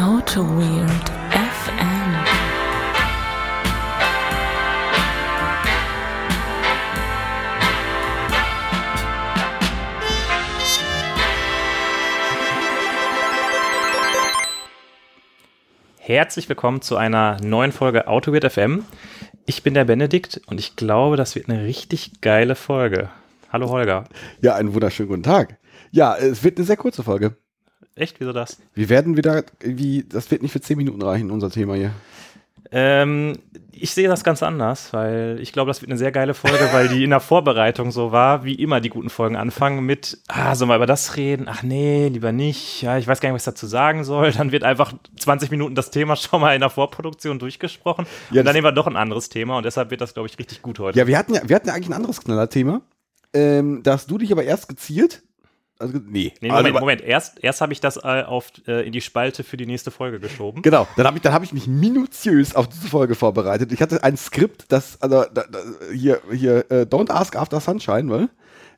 Auto Weird FM. Herzlich willkommen zu einer neuen Folge AutoWeird FM. Ich bin der Benedikt und ich glaube, das wird eine richtig geile Folge. Hallo Holger. Ja, einen wunderschönen guten Tag. Ja, es wird eine sehr kurze Folge. Echt, wieso das? Wir werden wieder irgendwie, das wird nicht für 10 Minuten reichen, unser Thema hier. Ähm, ich sehe das ganz anders, weil ich glaube, das wird eine sehr geile Folge, weil die in der Vorbereitung so war, wie immer die guten Folgen anfangen mit, ah, sollen wir über das reden? Ach nee, lieber nicht. Ja, ich weiß gar nicht, was ich dazu sagen soll. Dann wird einfach 20 Minuten das Thema schon mal in der Vorproduktion durchgesprochen. Ja, und dann nehmen wir doch ein anderes Thema und deshalb wird das, glaube ich, richtig gut heute. Ja, wir hatten ja, wir hatten ja eigentlich ein anderes Knallerthema. Ähm, da hast du dich aber erst gezielt. Also, nee. Nee, also, Moment, Moment. Erst, erst habe ich das äh, auf, äh, in die Spalte für die nächste Folge geschoben. Genau, dann habe ich, dann hab ich mich minutiös auf diese Folge vorbereitet. Ich hatte ein Skript, das, also da, da, hier, hier, äh, Don't Ask After Sunshine, weil,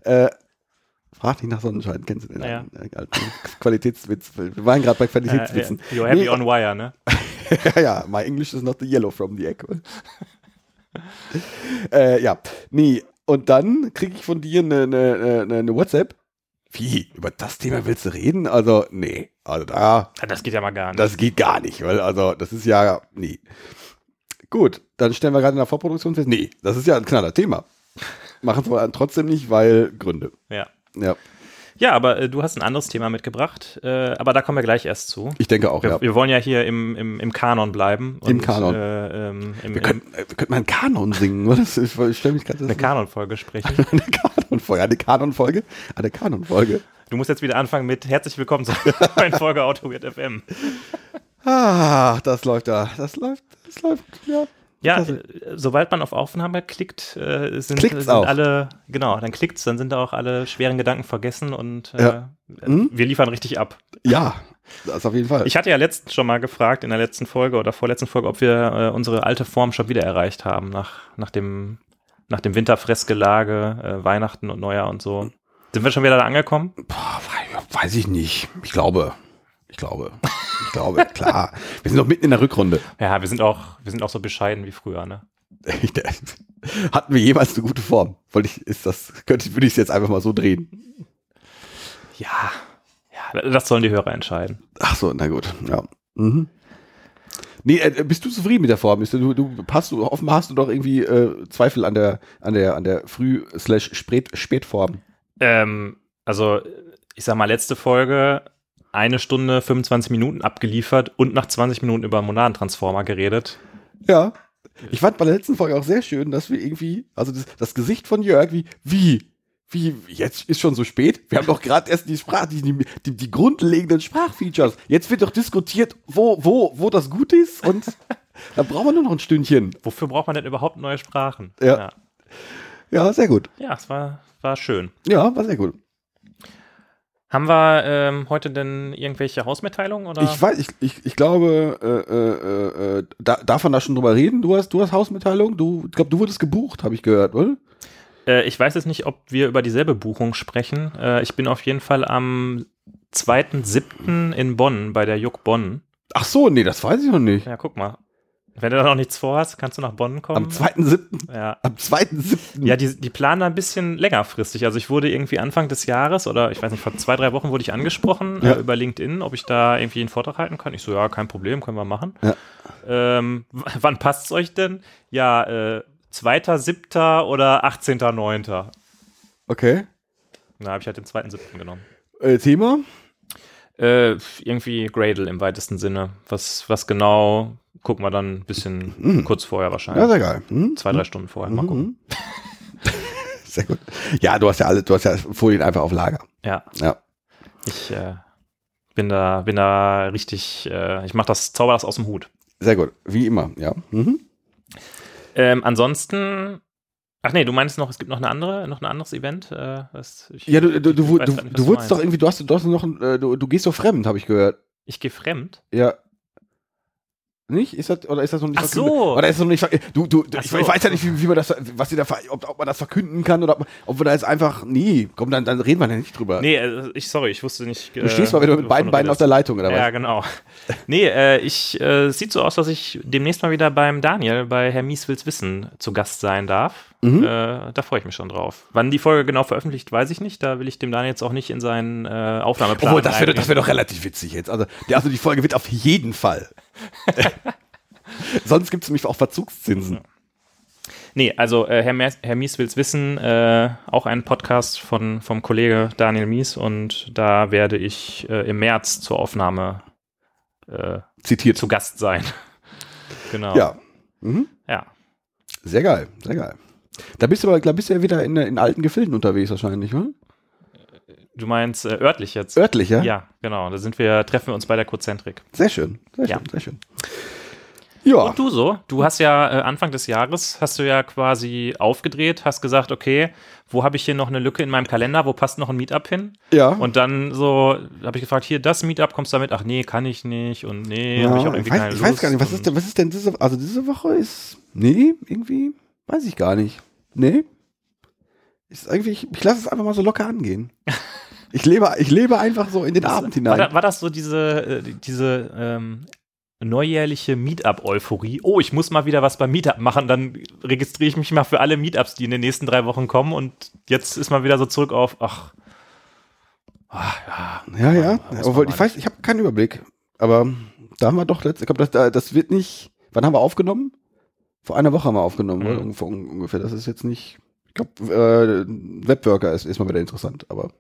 äh, frag nicht nach Sonnenschein, kennst du den Ja. Qualitätswitz? Wir waren gerade bei Qualitätswitzen. Äh, you're happy Nee, on wire, ne? ja, ja, my English is not the yellow from the egg. äh, ja, nee, und dann kriege ich von dir eine, eine, eine, eine WhatsApp. Wie, über das Thema willst du reden? Also, nee, also da, Das geht ja mal gar nicht. das geht gar nicht, weil, also, das ist ja, nee. Gut, dann stellen wir gerade in der Vorproduktion fest, nee, das ist ja ein knaller Thema. Machen aber trotzdem nicht, weil Gründe. ja. Ja, ja, aber äh, du hast ein anderes Thema mitgebracht, äh, aber da kommen wir gleich erst zu. ich denke auch, Wir, ja. wir wollen ja hier im, im, im Kanon bleiben. Im Kanon. Äh, ähm, im, Wir könnten, äh, wir könnten mal einen Kanon singen, oder? Das ist- Ich stelle mich gerade eine Kanon-Folge sprechen. Eine Kanonfolge, eine Kanonfolge, eine Kanonfolge. Du musst jetzt wieder anfangen mit Herzlich willkommen zu einer neuen Folge AutoWeird FM. Ah, das läuft da. Das läuft, das läuft, ja. Ja, äh, sobald man auf Aufnahme klickt, äh, sind, sind alle, genau, dann klickt's, dann sind auch alle schweren Gedanken vergessen und äh, Ja. Hm? wir liefern richtig ab. Ja, das auf jeden Fall. Ich hatte ja letztens schon mal gefragt in der letzten Folge oder vorletzten Folge, ob wir äh, unsere alte Form schon wieder erreicht haben nach, nach dem, nach dem Winterfressgelage, äh, Weihnachten und Neujahr und so. Sind wir schon wieder da angekommen? Boah, wei- weiß ich nicht. Ich glaube. Ich glaube. Ich glaube, klar. Wir sind noch mitten in der Rückrunde. Ja, wir sind auch, wir sind auch so bescheiden wie früher, ne? Hatten wir jemals eine gute Form? Wollte ich, ist das, könnte, würde ich es jetzt einfach mal so drehen. Ja, ja, das sollen die Hörer entscheiden. Ach so, na gut, ja. Mhm. Nee, äh, bist du zufrieden mit der Form? Bist du, du passt du, offenbar hast du doch irgendwie äh, Zweifel an der, an der, an der Früh- slash Spät- Spätform. Ähm, also, ich sag mal, letzte Folge eine Stunde 25 Minuten abgeliefert und nach 20 Minuten über Monadentransformer geredet. Ja. Ich fand bei der letzten Folge auch sehr schön, dass wir irgendwie, also das, das Gesicht von Jörg, wie, wie, wie, jetzt ist schon so spät. Wir haben doch gerade erst die Sprach, die, die, die, die grundlegenden Sprachfeatures. Jetzt wird doch diskutiert, wo, wo, wo das gut ist und da brauchen wir nur noch ein Stündchen. Wofür braucht man denn überhaupt neue Sprachen? Ja. ja. Ja, sehr gut. Ja, es war, war schön. Ja, war sehr gut. Haben wir ähm, heute denn irgendwelche Hausmitteilungen? Oder? Ich weiß, ich, ich, ich glaube, äh, äh, äh, da, darf man da schon drüber reden? Du hast, du hast Hausmitteilung? Du, ich glaube, du wurdest gebucht, habe ich gehört, oder? Äh, ich weiß jetzt nicht, ob wir über dieselbe Buchung sprechen. Äh, ich bin auf jeden Fall am 2.7. in Bonn bei der Juck Bonn. Ach so, nee, das weiß ich noch nicht. Ja, guck mal. Wenn du da noch nichts vorhast, kannst du nach Bonn kommen. Am 2.7. Ja. Am 2.7. Ja, die, die planen da ein bisschen längerfristig. Also ich wurde irgendwie Anfang des Jahres oder ich weiß nicht, vor zwei, drei Wochen wurde ich angesprochen Ja. äh, über LinkedIn, ob ich da irgendwie einen Vortrag halten kann. Ich so, ja, kein Problem, können wir machen. Ja. Ähm, wann passt es euch denn? Ja, äh, 2.7. oder 18.9. Okay. Na, habe ich halt den 2.7. genommen. Äh, Thema? Äh, irgendwie Gradle im weitesten Sinne. Was, was genau, gucken wir dann ein bisschen Mhm. kurz vorher Ja, wahrscheinlich. sehr geil. Hm? Zwei, drei Stunden vorher. Mal gucken. Mhm. Sehr gut. Ja, du hast ja alle, du hast ja Folien einfach auf Lager. Ja. Ja. Ich äh, bin da, bin da richtig, äh, ich mache das Zauber das aus dem Hut. Sehr gut. Wie immer, ja. Mhm. Ähm, ansonsten, ach nee, du meinst noch, es gibt noch eine andere, noch ein anderes Event? Äh, was, ich, Ja, du, du, du, du, nicht, du wurdest doch irgendwie, du hast, du hast noch, ein, äh, du, du gehst doch fremd, habe ich gehört. Ich gehe fremd? Ja. Nicht? Ist das, oder ist das noch nicht Ach verkündet? so. Oder ist das noch nicht Du, du, Ach ich, so. ich weiß ja nicht, wie, wie man das, was die da, ob, ob man das verkünden kann oder ob, ob wir da jetzt einfach, nee, komm, dann, dann reden wir da nicht drüber. Nee, äh, ich, sorry, ich wusste nicht. du stehst mal wieder mit beiden Beinen auf der Leitung, oder Ja, was? genau. Nee, äh, ich, äh, es sieht so aus, dass ich demnächst mal wieder beim Daniel bei Herr Mies will's wissen zu Gast sein darf. Mhm. Äh, da freue ich mich schon drauf. Wann die Folge genau veröffentlicht, weiß ich nicht. Da will ich dem Daniel jetzt auch nicht in seinen äh, Aufnahmeplan Obwohl, das wäre wär doch relativ witzig jetzt. Also, der, also die Folge wird auf jeden Fall. Sonst gibt es nämlich auch Verzugszinsen. Nee, also äh, Herr, Mies, Herr Mies will's wissen, äh, auch ein Podcast von, vom Kollege Daniel Mies und da werde ich äh, im März zur Aufnahme äh, Zitiert. zu Gast sein. genau. Ja. Mhm. Ja. Sehr geil, sehr geil. Da bist du aber, glaub, bist du ja wieder in, in alten Gefilden unterwegs wahrscheinlich, oder? Du meinst äh, örtlich jetzt? Örtlich, ja? Ja, genau. Da sind wir, treffen wir uns bei der Kozentrik. Sehr schön, sehr schön, Ja. sehr schön. Ja, Und du so? Du hast ja äh, Anfang des Jahres hast du ja quasi aufgedreht, hast gesagt, okay, wo habe ich hier noch eine Lücke in meinem Kalender, wo passt noch ein Meetup hin? ja. Und dann so habe ich gefragt, hier das Meetup, kommst du damit? Ach nee, kann ich nicht und nee, ja, habe ich auch ich, irgendwie weiß, keine ich Lust. weiß gar nicht, was ist denn, was ist denn diese, also diese Woche ist, nee, irgendwie, weiß ich gar nicht. Nee. Ist irgendwie, ich, ich lasse es einfach mal so locker angehen. Ich lebe, ich lebe einfach so in den Abend War, hinein. da, war das so diese, äh, diese ähm, neujährliche Meetup-Euphorie? Oh, ich muss mal wieder was beim Meetup machen, dann registriere ich mich mal für alle Meetups, die in den nächsten drei Wochen kommen und jetzt ist man wieder so zurück auf, ach, ah, ja, Ja, ja. man Obwohl, ich weiß, ich habe keinen Überblick. Aber da haben wir doch letzt, ich glaube, das, da- das wird nicht. Wann haben wir aufgenommen? Vor einer Woche haben wir aufgenommen, Mhm. Ungefähr, ungefähr. Das ist jetzt nicht. Ich glaube, äh, Webworker ist, ist mal wieder interessant, aber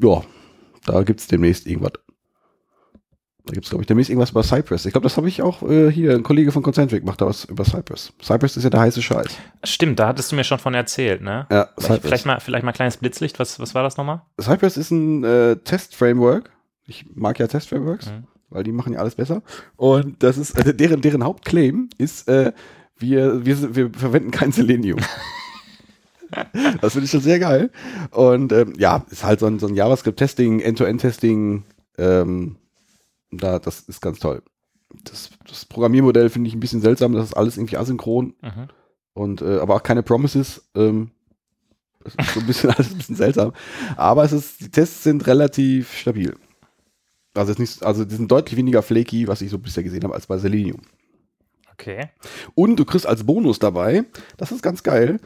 ja, da gibt's demnächst irgendwas. Da gibt's glaube ich, demnächst irgendwas über Cypress. Ich glaube, das habe ich auch äh, hier, ein Kollege von Concentric macht da was über Cypress. Cypress ist ja der heiße Scheiß. Stimmt, da hattest du mir schon von erzählt, ne? Ja, Vielleicht, vielleicht, mal, vielleicht mal ein kleines Blitzlicht, was, was war das nochmal? Cypress ist ein äh, Test-Framework. Ich mag ja Test-Frameworks, Mhm. weil die machen ja alles besser. Und das ist, äh, deren, deren Hauptclaim ist, äh, wir, wir, wir verwenden kein Selenium. das finde ich schon sehr geil. Und ähm, ja, ist halt so ein, so ein JavaScript-Testing, End-to-End-Testing. Ähm, da, das ist ganz toll. Das, das Programmiermodell finde ich ein bisschen seltsam, das ist alles irgendwie asynchron Mhm. und äh, aber auch keine Promises. Ähm, das ist so ein bisschen alles ein bisschen seltsam. Aber es ist, die Tests sind relativ stabil. Also, ist nicht, also die sind deutlich weniger flaky, was ich so bisher gesehen habe, als bei Selenium. Okay. Und du kriegst als Bonus dabei, das ist ganz geil,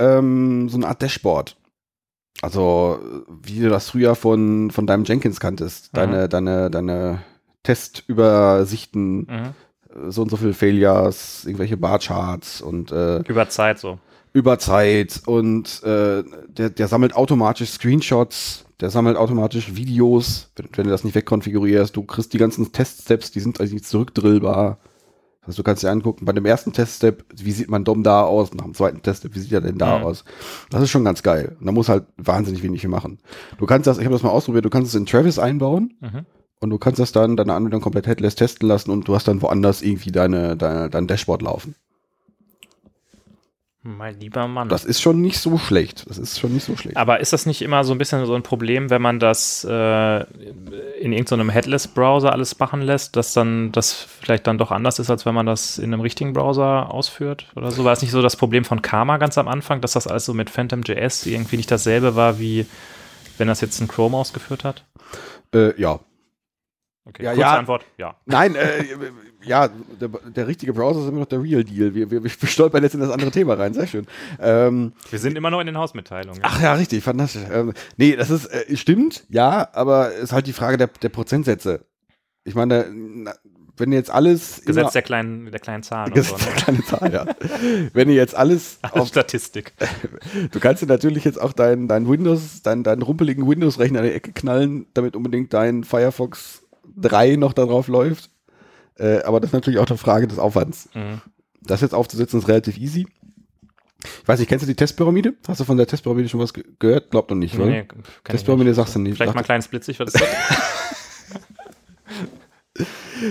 ähm, so eine Art Dashboard. Also, wie du das früher von, von deinem Jenkins kanntest. Deine, deine, deine Testübersichten, Mhm. so und so viele Failures, irgendwelche Barcharts und äh, Über Zeit so. über Zeit und äh, der, der sammelt automatisch Screenshots, der sammelt automatisch Videos, wenn, wenn du das nicht wegkonfigurierst. Du kriegst die ganzen Teststeps, die sind also nicht zurückdrillbar. Also du kannst dir angucken, bei dem ersten Teststep, wie sieht mein DOM da aus, nach dem zweiten Teststep, wie sieht er denn da Mhm. aus? Das ist schon ganz geil. Und da muss halt wahnsinnig wenig machen. Du kannst das, ich habe das mal ausprobiert, du kannst es in Travis einbauen Mhm. und du kannst das dann deine Anwendung komplett headless testen lassen und du hast dann woanders irgendwie deine, deine, dein Dashboard laufen. Mein lieber Mann. Das ist schon nicht so schlecht. Das ist schon nicht so schlecht. Aber ist das nicht immer so ein bisschen so ein Problem, wenn man das äh, in irgendeinem Headless-Browser alles machen lässt, dass dann das vielleicht dann doch anders ist, als wenn man das in einem richtigen Browser ausführt oder so? War es nicht so das Problem von Karma ganz am Anfang, dass das alles so mit PhantomJS irgendwie nicht dasselbe war, wie wenn das jetzt ein Chrome ausgeführt hat? Äh, ja. Okay, Ja, kurze ja. Antwort, ja. Nein, äh, ja, der, der richtige Browser ist immer noch der Real Deal. Wir, wir, wir stolpern jetzt in das andere Thema rein. Sehr schön. Ähm, Wir sind immer noch in den Hausmitteilungen. ach ja, richtig, fantastisch. Ähm, nee, das ist, äh, stimmt, ja, aber es ist halt die Frage der, der Prozentsätze. Ich meine, na, wenn jetzt alles. Gesetz immer- der kleinen, der kleinen Zahlen und Gesetz so. der Ne? kleine Zahl, ja. Wenn ihr jetzt alles auf, Statistik. du kannst dir natürlich jetzt auch deinen dein Windows, deinen deinen rumpeligen Windows-Rechner in die Ecke knallen, damit unbedingt dein Firefox 3 noch darauf läuft. Äh, aber das ist natürlich auch eine Frage des Aufwands. Mhm. Das jetzt aufzusetzen ist relativ easy. Ich weiß nicht, kennst du die Testpyramide? Hast du von der Testpyramide schon was ge gehört? Glaubt noch nicht, oder? Nee, Testpyramide sagst du nicht. Vielleicht mal ein Sagt- kleines Blitzlicht, was ist das?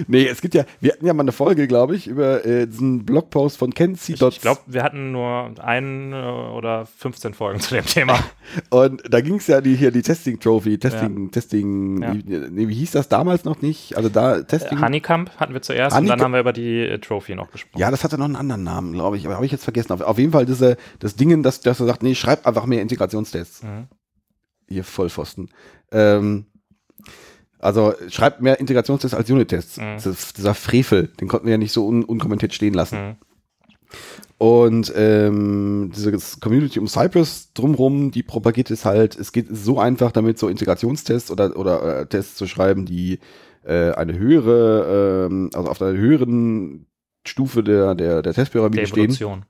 Nee, es gibt ja, wir hatten ja mal eine Folge, glaube ich, über äh, diesen Blogpost von Kenzie. Ich, ich glaube, wir hatten nur ein äh, oder 15 Folgen zu dem Thema. Und da ging es ja die, hier die Testing Trophy, Testing, Testing, Ja. Wie, wie hieß das damals noch nicht? Also da Testing. Honeycomb hatten wir zuerst und Honeycomb- dann haben wir über die äh, Trophy noch gesprochen. ja, das hatte noch einen anderen Namen, glaube ich, aber habe ich jetzt vergessen. Auf, auf jeden Fall diese, das Dingen, dass, dass er sagt, nee, schreib einfach mehr Integrationstests. Mhm. Ihr Vollpfosten. Ähm, also schreibt mehr Integrationstests als Unit-Tests. Mhm. Das ist dieser Frevel, den konnten wir ja nicht so un unkommentiert stehen lassen. Mhm. Und ähm, diese Community um Cypress drumrum, die propagiert es halt, es geht so einfach damit, so Integrationstests oder, oder äh, Tests zu schreiben, die äh, eine höhere, ähm, also auf einer höheren Stufe der, der, der Der Testpyramide stehen. Evolution.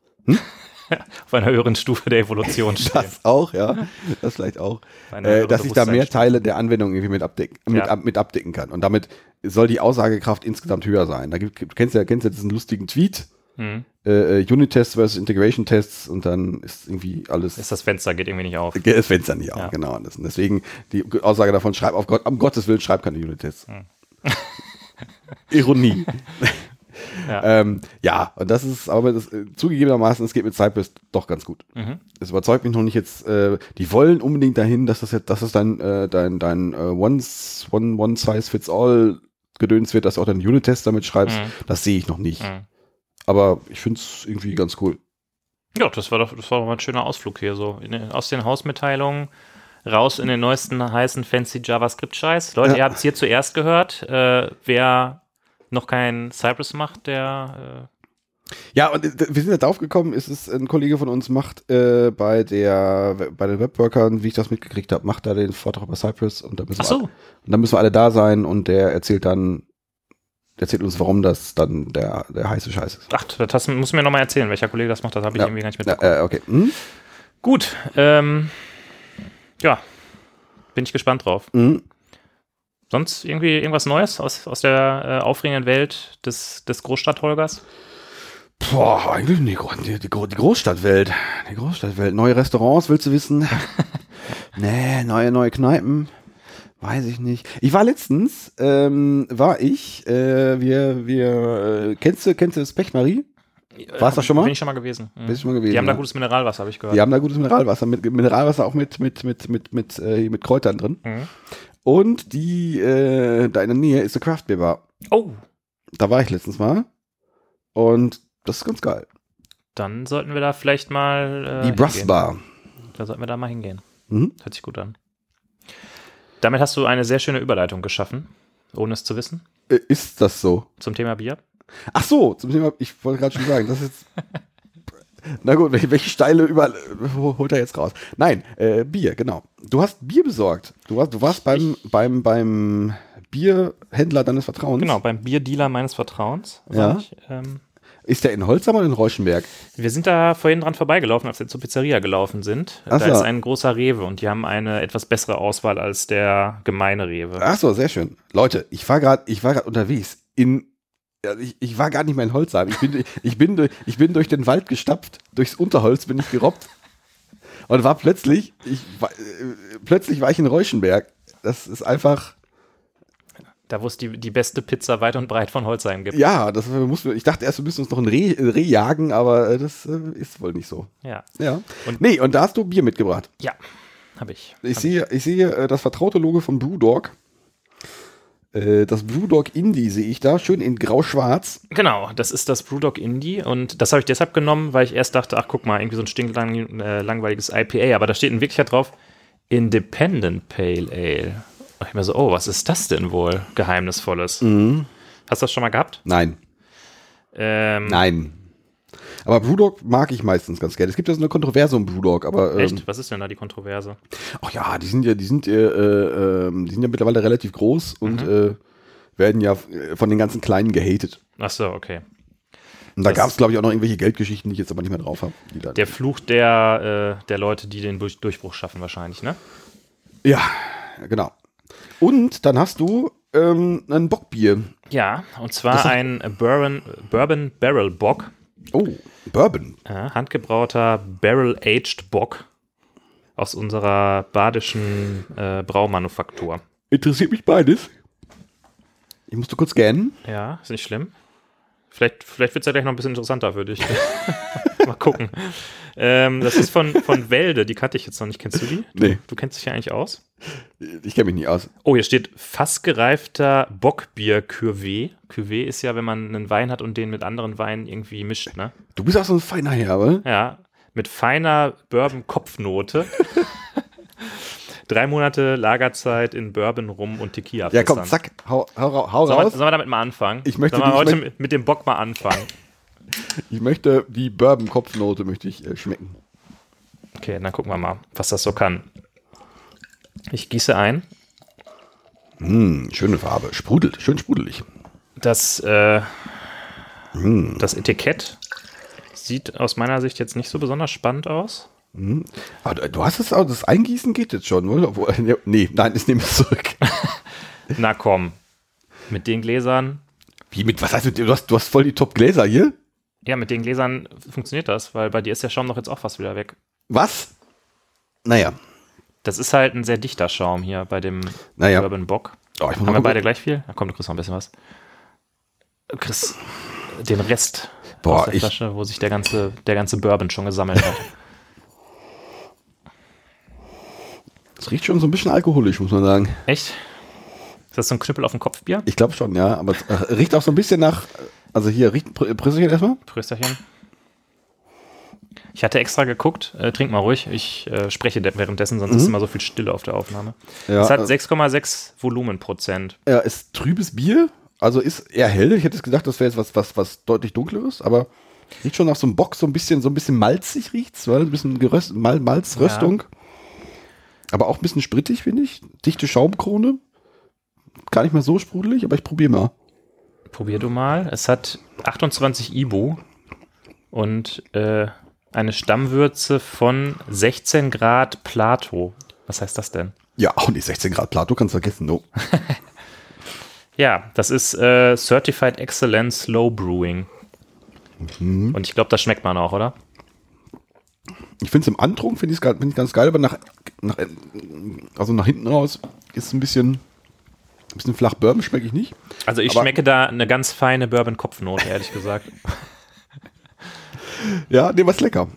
Auf einer höheren Stufe der Evolution stehen. Das auch, ja. Das vielleicht auch. Äh, dass ich da mehr. Teile der Anwendung irgendwie mit, abdecken, mit, Ja. ab, mit abdecken kann. Und damit soll die Aussagekraft insgesamt höher sein. Da gibt, kennst du ja, kennst du ja diesen lustigen Tweet, Mhm. äh, äh, Unit-Tests versus Integration-Tests und dann ist irgendwie alles. Ist das Fenster, geht irgendwie nicht auf. das Fenster nicht auf, Ja. genau. Und deswegen die Aussage davon, schreib auf Gott, um Gottes Willen, schreib keine Unit-Tests. Hm. Ironie. Ja. ähm, ja, und das ist, aber das, äh, zugegebenermaßen, es geht mit Cypress doch ganz gut. Mhm. Es überzeugt mich noch nicht jetzt, äh, die wollen unbedingt dahin, dass das jetzt, dass es dein, äh, dein, dein äh, one, one, one size fits all gedöns wird, dass du auch deinen Unit-Test damit schreibst. Mhm. Das sehe ich noch nicht. Mhm. Aber ich finde es irgendwie ganz cool. Ja, das war doch, das war doch mal ein schöner Ausflug hier so. In, aus den Hausmitteilungen raus in den neuesten heißen fancy JavaScript-Scheiß. Leute, Ja. ihr habt es hier zuerst gehört. Äh, wer noch kein Cypress macht, der Ja, und äh, wir sind ja drauf gekommen, ist es ein Kollege von uns macht äh, bei der bei den Webworkern, wie ich das mitgekriegt habe, macht da den Vortrag über Cypress und da müssen, äh, wir, so, und dann müssen wir alle da sein und der erzählt dann der erzählt uns, warum das dann der, der heiße Scheiß ist. ach, das muss mir nochmal erzählen, welcher Kollege das macht, das habe ich Ja. irgendwie gar nicht Ja, mitbekommen. äh, okay. Hm? Gut, ähm, ja, bin ich gespannt drauf. Hm? Sonst irgendwie irgendwas Neues aus, aus der äh, aufregenden Welt des, des Großstadtholgers? Boah, eigentlich nicht. Die, die, die Großstadtwelt. Die Großstadtwelt. Neue Restaurants, willst du wissen? nee, neue, neue Kneipen. Weiß ich nicht. Ich war letztens, ähm, war ich, äh, wir, wir, äh, kennst du, kennst du das Pechmarie? Warst du schon mal? Bin ich schon mal gewesen. Mhm. Bist schon mal gewesen? Die haben da gutes Mineralwasser, habe ich gehört. Die haben da gutes Mineralwasser, mit Mineralwasser auch mit, mit, mit, mit, mit, äh, mit Kräutern drin. Mhm. Und die, äh, da in der Nähe ist eine Craft Beer Bar. Oh, Da war ich letztens mal. Und das ist ganz geil. dann sollten wir da vielleicht mal. Äh, die Brass hingehen. Bar. Da sollten wir da mal hingehen. Mhm. Hört sich gut an. Damit hast du eine sehr schöne Überleitung geschaffen, ohne es zu wissen, Äh, ist das so? zum Thema Bier. Ach so, zum Thema, ich wollte gerade schon sagen, das ist jetzt. Na gut, welche, steile über holt er jetzt raus? Nein, äh, Bier, genau. Du hast Bier besorgt. Du warst, du warst beim, beim, beim Bierhändler deines Vertrauens. Genau, beim Bierdealer meines Vertrauens. Ja. Ich. Ähm, Ist der in Holzheim oder in Reuschenberg? wir sind da vorhin dran vorbeigelaufen, als wir zur Pizzeria gelaufen sind. Ach da so. ist ein großer Rewe und die haben eine etwas bessere Auswahl als der gemeine Rewe. Ach so, sehr schön. Leute, ich war gerade, ich war gerade unterwegs in ja, ich, ich war gar nicht mehr in Holzheim. Ich bin, ich, bin, durch- ich bin durch den Wald gestapft, durchs Unterholz bin ich gerobbt und war plötzlich, ich, war, äh, plötzlich war ich in Reuschenberg. Das ist einfach, Da, wo es die, die beste Pizza weit und breit von Holzheim gibt. ja, das muss, ich dachte erst, wir müssen uns noch ein Reh, äh, Reh jagen, aber äh, das äh, ist wohl nicht so. Ja, Ja. Und- nee, und da hast du Bier mitgebracht. ja habe ich. Ich sehe, ich sehe äh, das vertraute Logo von Brewdog. Äh, das Brewdog Indie sehe ich da, schön in grau-schwarz. Genau, das ist das Brewdog Indie und das habe ich deshalb genommen, weil ich erst dachte, ach guck mal, irgendwie so ein stinklang äh, langweiliges IPA, aber da steht in Wirklichkeit drauf Independent Pale Ale. Und ich mir so, oh, was ist das denn wohl? Geheimnisvolles. Mhm. Hast du das schon mal gehabt? Nein. Ähm, Nein. Aber Brewdog mag ich meistens ganz gerne. Es gibt ja so eine Kontroverse um Brewdog, aber ähm, Echt? Was ist denn da die Kontroverse? ach ja, die sind ja, die sind, äh, äh, ähm, die sind ja mittlerweile relativ groß und äh, werden ja äh, von den ganzen Kleinen gehatet. Ach so, okay. Und da gab es, glaube ich, auch noch irgendwelche Geldgeschichten, die ich jetzt aber nicht mehr drauf habe. Der Fluch der, äh, der Leute, die den Durch Durchbruch schaffen wahrscheinlich, ne? Ja, genau. Und dann hast du ähm, ein Bockbier. Ja, und zwar ein Bourbon, Bourbon Barrel Bock. Oh, Bourbon. Handgebrauter Barrel-Aged Bock aus unserer badischen äh, Braumanufaktur. Interessiert mich beides. Ich musste kurz scannen. Ja, ist nicht schlimm. Vielleicht, vielleicht wird es ja gleich noch ein bisschen interessanter für dich. Mal gucken. Ähm, das ist von, von Welde, die kannte ich jetzt noch nicht. Kennst du die? Du, Nee. du kennst dich ja eigentlich aus. Ich kenne mich nicht aus. Oh, hier steht fassgereifter Bockbier Cuvée. Cuvée ist ja, wenn man einen Wein hat und den mit anderen Weinen irgendwie mischt, ne? Du bist auch so ein feiner Herr, oder? Ja, mit feiner Bourbon-Kopfnote. Drei Monate Lagerzeit in Bourbon, Rum und Tequila. Ja, komm, zack, hau, hau, hau Sollen wir, raus. sollen wir damit mal anfangen? Ich möchte sollen wir heute mit, mit dem Bock mal anfangen? Ich möchte die Bourbon-Kopfnote möchte ich äh, schmecken. Okay, dann gucken wir mal, was das so kann. Ich gieße ein. Hm, schöne Farbe. Sprudelt, schön sprudelig. Das, äh, Hm. das Etikett sieht aus meiner Sicht jetzt nicht so besonders spannend aus. Aber du, du hast es auch, das Eingießen geht jetzt schon, oder? Obwohl, ne, nee, nein, das nehme ich zurück. Na komm, mit den Gläsern, Wie mit, was heißt mit dir? Du hast, du hast voll die Top-Gläser hier? ja, mit den Gläsern funktioniert das, weil bei dir ist der Schaum doch jetzt auch fast wieder weg. Was? Naja, Das ist halt ein sehr dichter Schaum hier bei dem Naja. Bourbon Bock. Oh, Haben wir beide gleich viel? Na komm, du kriegst noch ein bisschen was. Du kriegst den Rest Boah, aus der Flasche, wo sich der ganze, der ganze Bourbon schon gesammelt hat. es riecht schon so ein bisschen alkoholisch, muss man sagen. Echt? Ist das so ein Knüppel auf dem Kopfbier? Ich glaube schon, ja, aber es äh, riecht auch so ein bisschen nach, also hier, riecht, Pr- Prösterchen erstmal. Prösterchen. Ich hatte extra geguckt, äh, trink mal ruhig, ich äh, spreche de- währenddessen, sonst ist immer so viel Stille auf der Aufnahme. Mhm. Ja, es hat äh, 6,6 Volumenprozent. Ja, ist trübes Bier, also ist eher hell. Ich hätte jetzt gedacht, das wäre jetzt was, was, was deutlich dunkleres, aber riecht schon nach so einem Bock, so ein bisschen, so ein bisschen malzig riecht's, weil ein bisschen Geröst, Mal, Malzröstung. Aber auch ein bisschen sprittig, finde ich. Dichte Schaumkrone. Gar nicht mehr so sprudelig, aber ich probiere mal. Probier du mal. Es hat 28 Ibu und äh, eine Stammwürze von 16 Grad Plato. Was heißt das denn? Ja, auch nicht 16 Grad Plato, kannst vergessen. No. Ja, das ist äh, Certified Excellence Slow Brewing. Mhm. Und ich glaube, das schmeckt man auch, oder? Ich finde es im Antrunk, finde ich es find ich ganz geil, aber nach, nach, also nach hinten raus ist es ein bisschen, ein bisschen flach Bourbon, schmecke ich nicht. Also ich Aber- schmecke da eine ganz feine Bourbon-Kopfnote, ehrlich gesagt. Ja, nee, was lecker.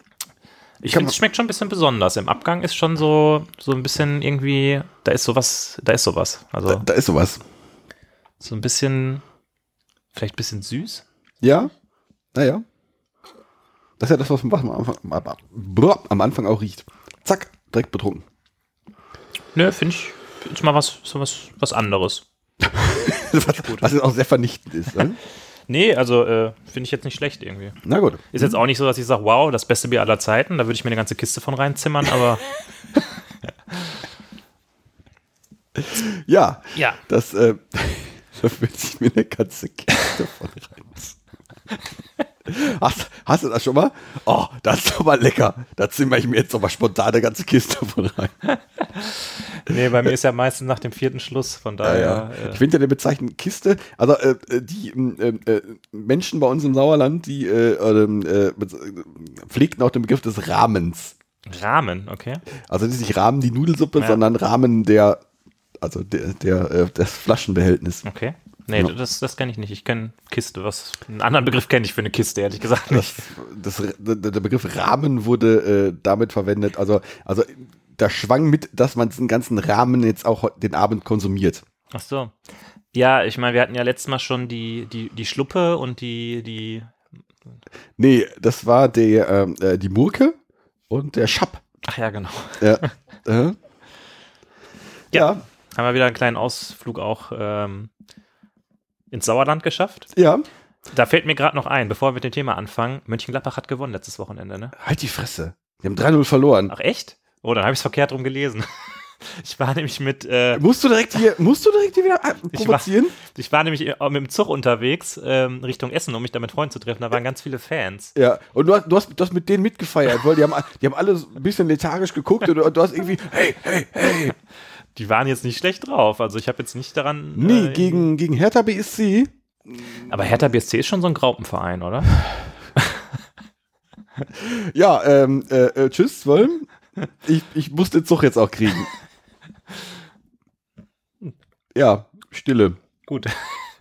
Ich finde, es schmeckt schon ein bisschen besonders. Im Abgang ist schon so, so ein bisschen irgendwie, da ist sowas, da ist sowas. Da, Also da ist sowas. so ein bisschen, vielleicht ein bisschen süß. Ja, naja. Das ist ja das, was man am Anfang, am Anfang auch riecht. Zack, direkt betrunken. Nö, finde ich, ist mal was, so was, was anderes. was, was jetzt auch sehr vernichtend ist. Ne? Nee, also äh, finde ich jetzt nicht schlecht irgendwie. Na gut. Ist jetzt auch nicht so, dass ich sage, wow, das beste Bier aller Zeiten. Da würde ich mir eine ganze Kiste von reinzimmern, aber Ja, ja. das, äh, da würde ich mir eine ganze Kiste von rein. Hast, hast du das schon mal? Oh, das ist doch mal lecker. Da zimmer ich mir jetzt doch mal spontan eine ganze Kiste von rein. Nee, bei mir ist ja meistens nach dem vierten Schluss, von Ja, daher. ja. Äh, Ich finde ja die Bezeichnung Kiste, also äh, die ähm, äh, Menschen bei uns im Sauerland, die äh, ähm, äh, pflegten auch den Begriff des Rahmens. Rahmen, okay. Also nicht Rahmen die Nudelsuppe, Ja. sondern Rahmen der, also der, der das Flaschenbehältnis. Okay. Nee, Ja. das, das kenne ich nicht. Ich kenne Kiste. Was, einen anderen Begriff kenne ich für eine Kiste, ehrlich gesagt nicht. Das, der, der Begriff Rahmen wurde äh, damit verwendet, also, also da schwang mit, dass man diesen ganzen Rahmen jetzt auch den Abend konsumiert. Ach so. Ja, ich meine, wir hatten ja letztes Mal schon die, die, die Schluppe und die, die. Nee, das war der, ähm, äh, die Murke und der Schapp. Ach ja, genau. Ja. äh. ja, Haben wir wieder einen kleinen Ausflug auch ähm, ins Sauerland geschafft. ja. Da fällt mir gerade noch ein, bevor wir mit dem Thema anfangen. Mönchengladbach hat gewonnen letztes Wochenende, ne? Halt die Fresse. Die haben 3-0 verloren. Ach echt? Oh, dann habe ich es verkehrt rum gelesen. Ich war nämlich mit, äh, Musst du direkt hier, musst du direkt hier wieder äh, Ich provozieren? ich war nämlich äh, mit dem Zug unterwegs ähm, Richtung Essen, um mich da mit Freunden zu treffen. Da waren ganz viele Fans. Ja, und du hast, du, hast, du hast mit denen mitgefeiert, weil die haben, die haben alle ein bisschen lethargisch geguckt und du, du hast irgendwie, hey, hey, hey. Die waren jetzt nicht schlecht drauf. Also ich habe jetzt nicht daran. Nee, äh, gegen, gegen Hertha BSC. Aber Hertha BSC ist schon so ein Graupenverein, oder? Ja, ähm, äh, äh, tschüss, Wollen. Ich, ich muss den Zug jetzt auch kriegen. Ja, Stille. Gut.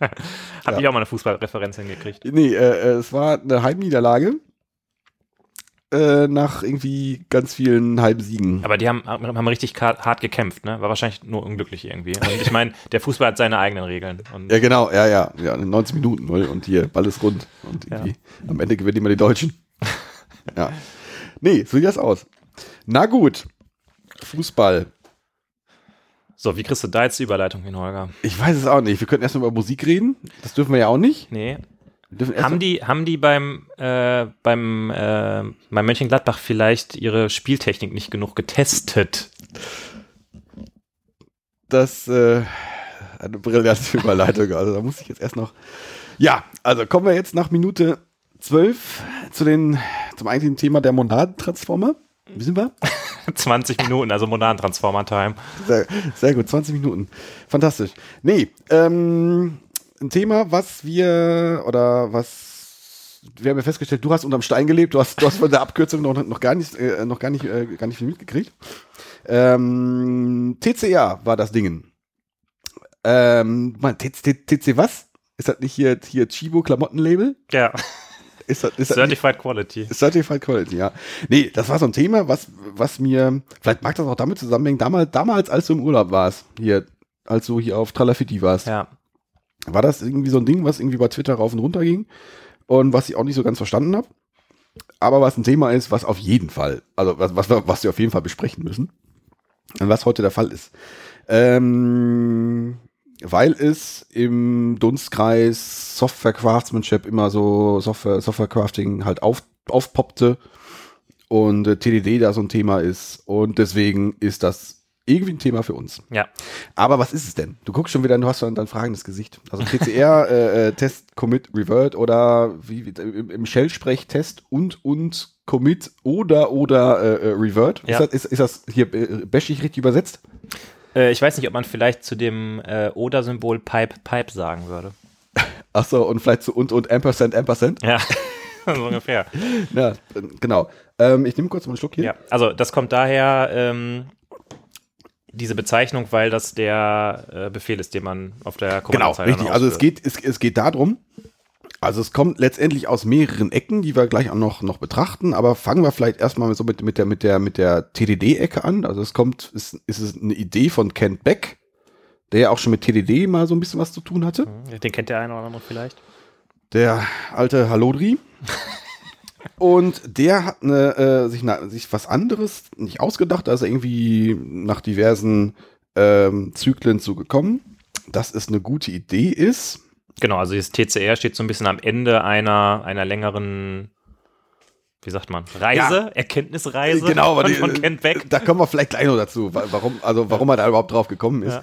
Hab ich auch mal eine Fußballreferenz hingekriegt. Nee, äh, äh, es war eine Heimniederlage äh, nach irgendwie ganz vielen Heimsiegen. Aber die haben, haben richtig hart gekämpft, ne? War wahrscheinlich nur unglücklich irgendwie. Und ich meine, der Fußball hat seine eigenen Regeln. Ja, genau, ja, ja, ja, 90 Minuten und hier, Ball ist rund und irgendwie am Ende gewinnen immer die Deutschen. ja. Nee, so sieht das aus. Na gut. Fußball. so, wie kriegst du da jetzt die Überleitung hin, Holger? Ich weiß es auch nicht. Wir könnten erstmal über Musik reden. Das dürfen wir ja auch nicht. Nee. Haben die, haben die beim, äh, beim, äh, beim Mönchengladbach vielleicht ihre Spieltechnik nicht genug getestet? das äh, eine brillante Überleitung. Also da muss ich jetzt erst noch. Ja, also kommen wir jetzt nach Minute 12 zu den, zum eigentlichen Thema der Monadentransformer. Wie sind wir? 20 Minuten, also modernen Transformer-Time. Sehr, sehr gut, 20 Minuten. Fantastisch. Nee, ähm, ein Thema, was wir oder was wir haben ja festgestellt, du hast unterm Stein gelebt, du hast, du hast von der Abkürzung noch, noch gar nicht, äh, noch gar nicht, äh, gar nicht viel mitgekriegt. Ähm, TCR war das Ding. Ähm, man, TC, was? Ist das nicht hier, hier Chibo Klamottenlabel? Ja, Ist das, ist das Certified Quality. Certified Quality, ja. Nee, das war so ein Thema, was, was mir, vielleicht mag das auch damit zusammenhängen, damals, damals als du im Urlaub warst, hier, als du hier auf Tralafiti warst, Ja. War das irgendwie so ein Ding, was irgendwie bei Twitter rauf und runter ging und was ich auch nicht so ganz verstanden habe. Aber was ein Thema ist, was auf jeden Fall, also was, was, wir- was wir auf jeden Fall besprechen müssen. Und was heute der Fall ist. Ähm, weil es im Dunstkreis Software Craftsmanship immer so Software, Software Crafting halt auf, aufpoppte und äh, TDD da so ein Thema ist und deswegen ist das irgendwie ein Thema für uns. Ja. Aber was ist es denn? Du guckst schon wieder, du hast schon dein fragendes Gesicht. Also TCR, äh, äh, Test, Commit, Revert oder wie, wie im, Shell-Sprech Test und und Commit oder oder äh, äh, Revert. Ja. Ist, das, ist, ist das hier äh, bashig richtig übersetzt? Äh, ich weiß nicht, ob man vielleicht zu dem äh, Oder-Symbol Pipe Pipe sagen würde. Achso, und vielleicht zu und und Ampersand, Ampersand. Ja, so ungefähr. Ja, äh, genau. Ähm, ich nehme kurz mal einen Schluck hier. Ja, also das kommt daher, ähm, diese Bezeichnung, weil das der äh, Befehl ist, den man auf der Genau, Kommandozeile richtig. dann Also es geht, es, es geht darum, also es kommt letztendlich aus mehreren Ecken, die wir gleich auch noch, noch betrachten, aber fangen wir vielleicht erstmal so mit, mit der, mit der, mit der TDD-Ecke an. Also es kommt, ist, ist es eine Idee von Kent Beck, der ja auch schon mit TDD mal so ein bisschen was zu tun hatte. Den kennt der eine oder andere vielleicht. Der alte Halodri. Und der hat eine, äh, sich, na, sich was anderes nicht ausgedacht, also irgendwie nach diversen ähm, Zyklen zugekommen, dass es eine gute Idee ist, Genau, also das TCR steht so ein bisschen am Ende einer, einer längeren, wie sagt man, Reise, Erkenntnisreise genau, von, von Kent Beck. Da kommen wir vielleicht gleich noch dazu, wa- warum, also warum er da überhaupt drauf gekommen ist. Ja.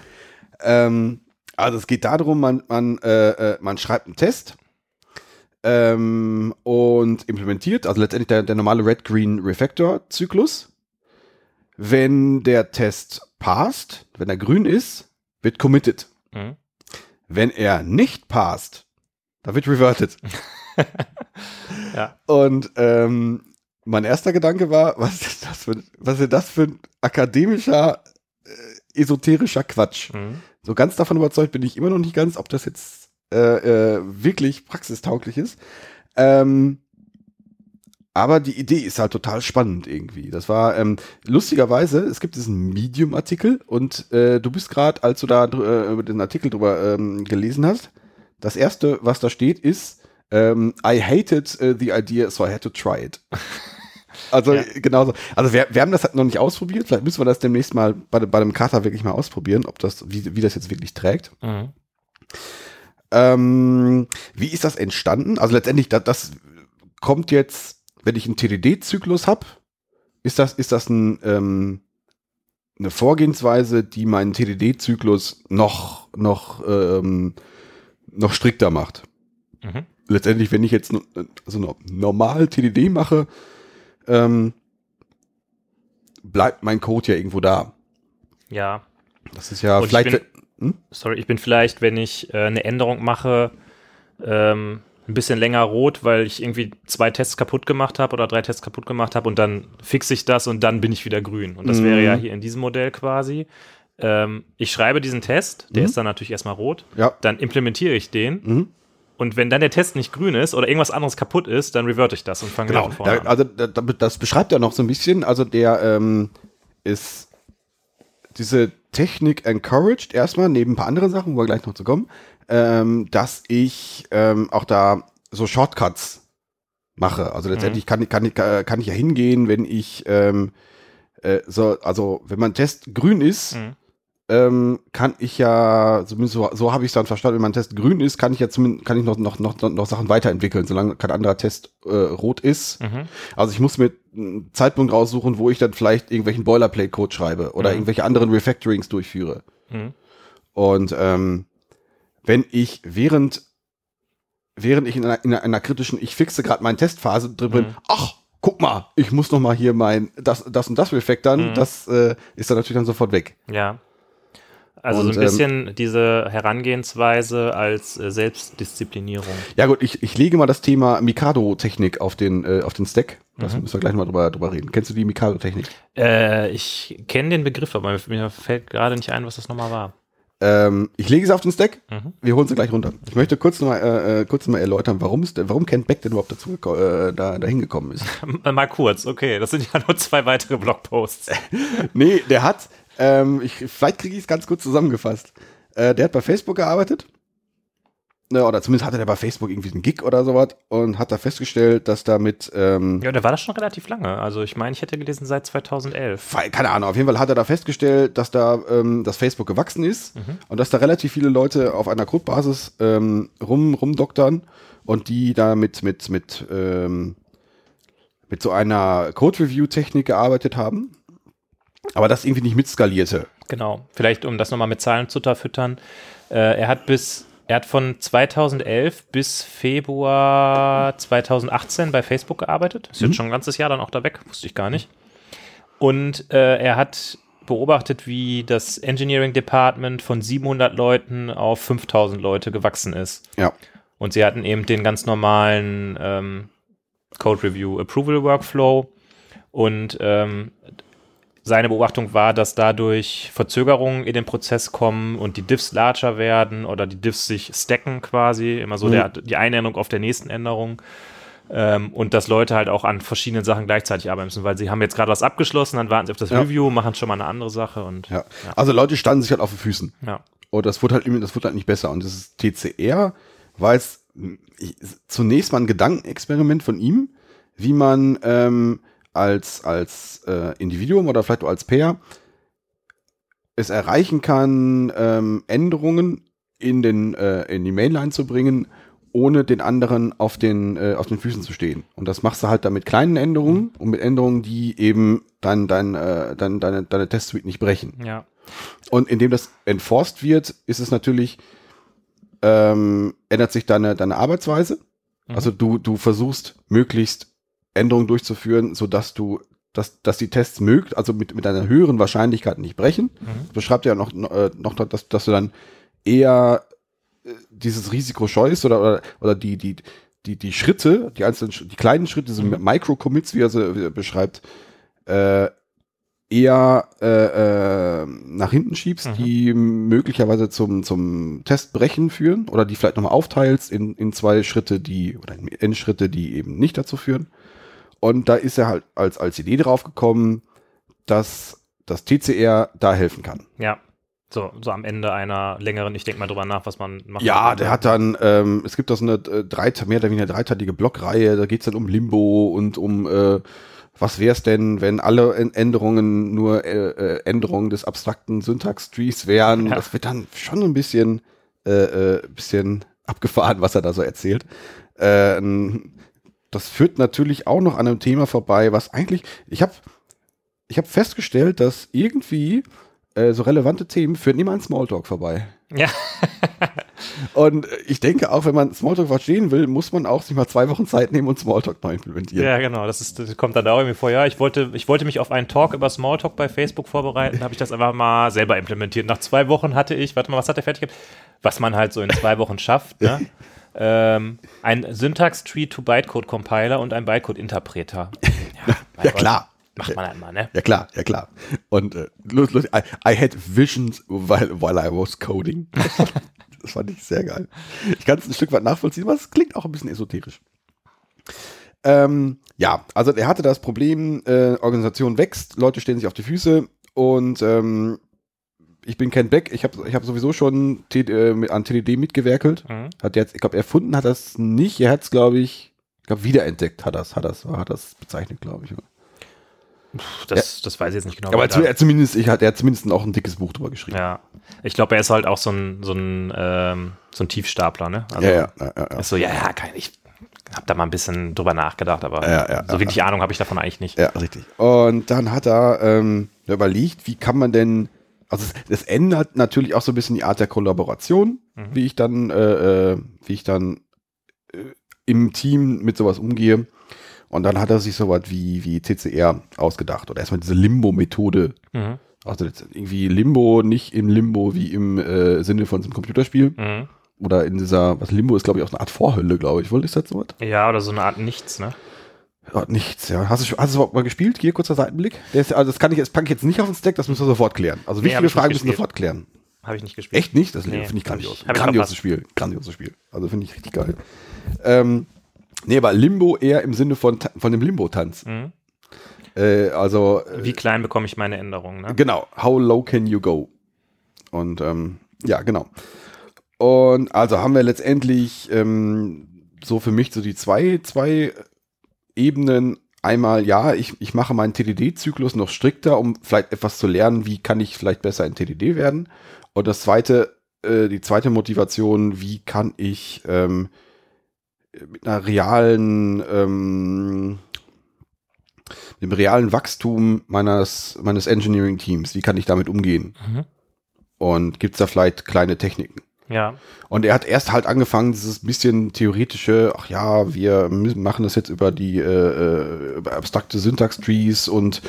Ähm, also es geht darum, man, man, äh, äh, man schreibt einen Test ähm, und implementiert, also letztendlich der, der normale Red-Green-Refactor-Zyklus. Wenn der Test passt, wenn er grün ist, wird committed. Mhm. Wenn er nicht passt, da wird reverted. Ja. Und ähm, mein erster Gedanke war, was ist das für, was ist das für ein akademischer, äh, esoterischer Quatsch? Mhm. So ganz davon überzeugt bin ich immer noch nicht ganz, ob das jetzt äh, äh, wirklich praxistauglich ist. Ähm, aber die Idee ist halt total spannend irgendwie. Das war ähm, lustigerweise, es gibt diesen Medium-Artikel und äh, du bist gerade, als du da äh, über den Artikel drüber ähm, gelesen hast, das erste, was da steht, ist ähm, I hated äh, the idea, so I had to try it. Also Ja. genauso. Also wir, wir haben das halt noch nicht ausprobiert. Vielleicht müssen wir das demnächst mal bei, bei dem Kater wirklich mal ausprobieren, ob das, wie, wie das jetzt wirklich trägt. Mhm. Ähm, wie ist das entstanden? Also letztendlich, das, das kommt jetzt, wenn ich einen TDD-Zyklus habe, ist das, ist das ein, ähm, eine Vorgehensweise, die meinen TDD-Zyklus noch, noch, ähm, noch strikter macht. Mhm. Letztendlich, wenn ich jetzt no- also no- normal TDD mache, ähm, bleibt mein Code ja irgendwo da. Ja, Das ist ja Und ich vielleicht. Hm? sorry, ich bin vielleicht, wenn ich äh, eine Änderung mache, ähm, ein bisschen länger rot, weil ich irgendwie zwei Tests kaputt gemacht habe oder drei Tests kaputt gemacht habe und dann fixe ich das und dann bin ich wieder grün. Und das Mhm. wäre ja hier in diesem Modell quasi. ähm, ich schreibe diesen Test, der Mhm. ist dann natürlich erstmal rot, Ja. dann implementiere ich den Mhm. und wenn dann der Test nicht grün ist oder irgendwas anderes kaputt ist, dann reverte ich das und fange Genau, von da, vorne an. also da, da- das beschreibt er noch so ein bisschen. Also der ähm, ist diese Technik encouraged erstmal, neben ein paar anderen Sachen, wo wir gleich noch zu kommen, ähm, dass ich ähm, auch da so Shortcuts mache. Also letztendlich kann, ich- kann, ich- kann ich ja hingehen, wenn ich ähm, äh, so, also wenn mein Test grün ist, Mhm. Ähm, kann ich ja, zumindest so, so habe ich es dann verstanden, wenn mein Test grün ist, kann ich ja zumindest kann ich noch, noch, noch, noch Sachen weiterentwickeln, solange kein anderer Test äh, rot ist. Mhm. Also ich muss mir einen Zeitpunkt raussuchen, wo ich dann vielleicht irgendwelchen Boilerplate-Code schreibe oder Mhm. irgendwelche anderen Refactorings durchführe. Mhm. Und ähm, wenn ich während während ich in einer, in einer kritischen, ich fixe gerade meine Testphase drin bin, Mhm. ach, guck mal, ich muss noch mal hier mein das das und das refactoren, Mhm. das äh, ist dann natürlich dann sofort weg. Ja. Also Und, so ein bisschen diese Herangehensweise als äh, Selbstdisziplinierung. Ja gut, ich, ich lege mal das Thema Mikado-Technik auf den auf den Stack. Das Mhm. müssen wir gleich mal drüber, drüber reden. Kennst du die Mikado-Technik? Äh, ich kenne den Begriff, aber mir fällt gerade nicht ein, was das nochmal war. Ähm, ich lege sie auf den Stack. Mhm. Wir holen sie gleich runter. Ich möchte kurz mal, äh, äh, kurz mal erläutern, warum warum Ken Beck denn überhaupt dazu äh, da, dahin gekommen ist. Mal kurz, okay, das sind ja nur zwei weitere Blogposts. nee, der hat, ähm, ich, vielleicht kriege ich es ganz kurz zusammengefasst. Äh, der hat bei Facebook gearbeitet. Ne, oder zumindest hatte der bei Facebook irgendwie einen Gig oder sowas und hat da festgestellt, dass damit, ähm, Ja, der war das schon relativ lange. Also ich meine, ich hätte gelesen seit 2011. Fe- keine Ahnung, auf jeden Fall hat er da festgestellt, dass da ähm, das Facebook gewachsen ist und dass da relativ viele Leute auf einer Codebasis ähm, rum, rumdoktern und die da mit, mit, mit, ähm, mit so einer Code-Review-Technik gearbeitet haben, aber das irgendwie nicht mitskalierte. Genau. Vielleicht, um das nochmal mit Zahlen zu unterfüttern. Äh, er hat bis, er hat von 2011 bis Februar 2018 bei Facebook gearbeitet. Ist jetzt schon ein ganzes Jahr dann auch da weg, wusste ich gar nicht. Und äh, er hat beobachtet, wie das Engineering Department von 700 Leuten auf 5000 Leute gewachsen ist. Ja. Und sie hatten eben den ganz normalen ähm, Code Review Approval Workflow. Und ähm, seine Beobachtung war, dass dadurch Verzögerungen in den Prozess kommen und die Diffs larger werden oder die Diffs sich stacken quasi, immer so Mhm. der, die eine Änderung auf der nächsten Änderung. Ähm, und dass Leute halt auch an verschiedenen Sachen gleichzeitig arbeiten müssen, weil sie haben jetzt gerade was abgeschlossen, dann warten sie auf das Ja. Review, machen schon mal eine andere Sache und Ja. Also Leute standen sich halt auf den Füßen. ja. Und das wurde halt, das wurde halt nicht besser. Und das ist TCR, war jetzt zunächst mal ein Gedankenexperiment von ihm, wie man ähm, als, als äh, Individuum oder vielleicht auch als Pair es erreichen kann, ähm, Änderungen in, den, äh, in die Mainline zu bringen, ohne den anderen auf den, äh, auf den Füßen zu stehen. Und das machst du halt dann mit kleinen Änderungen und mit Änderungen, die eben dein, dein, äh, dein, deine, deine Test-Suite nicht brechen. ja. Und indem das enforced wird, ist es natürlich, ähm, ändert sich deine, deine Arbeitsweise. Mhm. Also du, du versuchst möglichst Änderungen durchzuführen, sodass du, dass, dass die Tests mögt, also mit, mit einer höheren Wahrscheinlichkeit nicht brechen. Mhm. Das beschreibt ja noch, äh, noch dass, dass du dann eher äh, dieses Risiko scheust oder, oder, oder die, die, die, die Schritte, die einzelnen, die kleinen Schritte, diese Mhm. Micro-Commits, wie er sie beschreibt, äh, eher äh, äh, nach hinten schiebst, Mhm. die möglicherweise zum, zum Testbrechen führen oder die vielleicht nochmal aufteilst in, in zwei Schritte, die oder in Endschritte, die eben nicht dazu führen. Und da ist er halt als, als Idee drauf gekommen, dass das TCR da helfen kann. Ja. So, so am Ende einer längeren, ich denke mal drüber nach, was man macht. Ja, der hat dann, ähm, es gibt da so eine äh, drei, mehr oder weniger dreiteilige Blockreihe, da geht's dann um Limbo und um, äh, was wär's denn, wenn alle Än- Änderungen nur äh, äh, Änderungen des abstrakten Syntax-Trees wären. Ja. Das wird dann schon ein bisschen, äh, äh, bisschen abgefahren, was er da so erzählt. Äh, das führt natürlich auch noch an einem Thema vorbei, was eigentlich, ich habe ich hab festgestellt, dass irgendwie äh, so relevante Themen führen immer an Smalltalk vorbei. Ja. Und ich denke auch, wenn man Smalltalk verstehen will, muss man auch sich mal zwei Wochen Zeit nehmen und Smalltalk neu implementieren. Ja, genau. Das, ist, das kommt dann da auch irgendwie vor. Ja, ich wollte, ich wollte mich auf einen Talk über Smalltalk bei Facebook vorbereiten, habe ich das einfach mal selber implementiert. Nach zwei Wochen hatte ich, warte mal, was hat der fertig gehabt? Was man halt so in zwei Wochen schafft, ne? ähm, ein Syntax-Tree to Bytecode-Compiler und ein Bytecode-Interpreter. Ja, Ja, klar. Macht man einmal, ne? Ja klar, ja klar. Und äh, los, los, I, I had visions while, while I was coding. Das fand ich sehr geil. Ich kann es ein Stück weit nachvollziehen, aber es klingt auch ein bisschen esoterisch. Ähm, ja, also er hatte das Problem, äh, Organisation wächst, Leute stehen sich auf die Füße und ähm, ich bin Ken Beck, ich habe ich hab sowieso schon T äh, an TDD mitgewerkelt. Mhm. Hat jetzt, ich glaube, erfunden hat das nicht, er hat es, glaube ich, ich glaube, wiederentdeckt hat das, hat das, hat das bezeichnet, glaube ich. Puh, das, das weiß ich jetzt nicht genau. Aber er zumindest, ich hat, er hat zumindest auch ein dickes Buch drüber geschrieben. ja. Ich glaube, er ist halt auch so ein, so ein, ähm, so ein Tiefstapler, ne? Also, ja, ja, ja, ja, ja. Ist so, ja, ja, kein, ich habe da mal ein bisschen drüber nachgedacht, aber Ja, ja, so ja, wirklich Ahnung habe ich davon eigentlich nicht. Ja, richtig. Und dann hat er ähm, überlegt, wie kann man denn, also es, es ändert natürlich auch so ein bisschen die Art der Kollaboration, wie ich dann, äh, äh, wie ich dann äh, im Team mit sowas umgehe. Und dann hat er sich sowas wie, wie CCR ausgedacht oder erstmal diese Limbo-Methode. Mhm. Also irgendwie Limbo, nicht im Limbo wie im äh, Sinne von so einem Computerspiel. Mhm. Oder in dieser, was Limbo ist, glaube ich, auch eine Art Vorhölle, glaube ich. Wohl ist das sowas? Ja, oder so eine Art Nichts, ne? Ja, nichts, ja. Hast du, hast du überhaupt mal gespielt? Hier, kurzer Seitenblick. Ist, also das kann ich jetzt, packe ich jetzt nicht auf den Stack, das müssen wir sofort klären. Also Nee, wichtige ich nicht Fragen müssen wir sofort klären. Habe ich nicht gespielt. Echt nicht? Das Nee, finde ich grandios. ich Grandioses. Spiel. Grandioses Spiel. Also finde ich richtig geil. Ähm, nee, aber Limbo eher im Sinne von, von dem Limbo-Tanz. Mhm. Äh, also, äh, Wie klein bekomme ich meine Änderungen, ne? Genau, how low can you go? Und ähm, ja, genau. Und also haben wir letztendlich ähm, so für mich so die zwei, zwei Ebenen. Einmal, ja, ich, ich mache meinen TDD-Zyklus noch strikter, um vielleicht etwas zu lernen, wie kann ich vielleicht besser in TDD werden. Und das zweite, äh, die zweite Motivation, wie kann ich ähm, mit einer realen, ähm, dem realen Wachstum meines, meines Engineering-Teams, wie kann ich damit umgehen? Mhm. Und gibt es da vielleicht kleine Techniken? Ja. Und er hat erst halt angefangen, dieses bisschen theoretische, ach ja, wir machen das jetzt über die äh, äh, über abstrakte Syntax-Trees und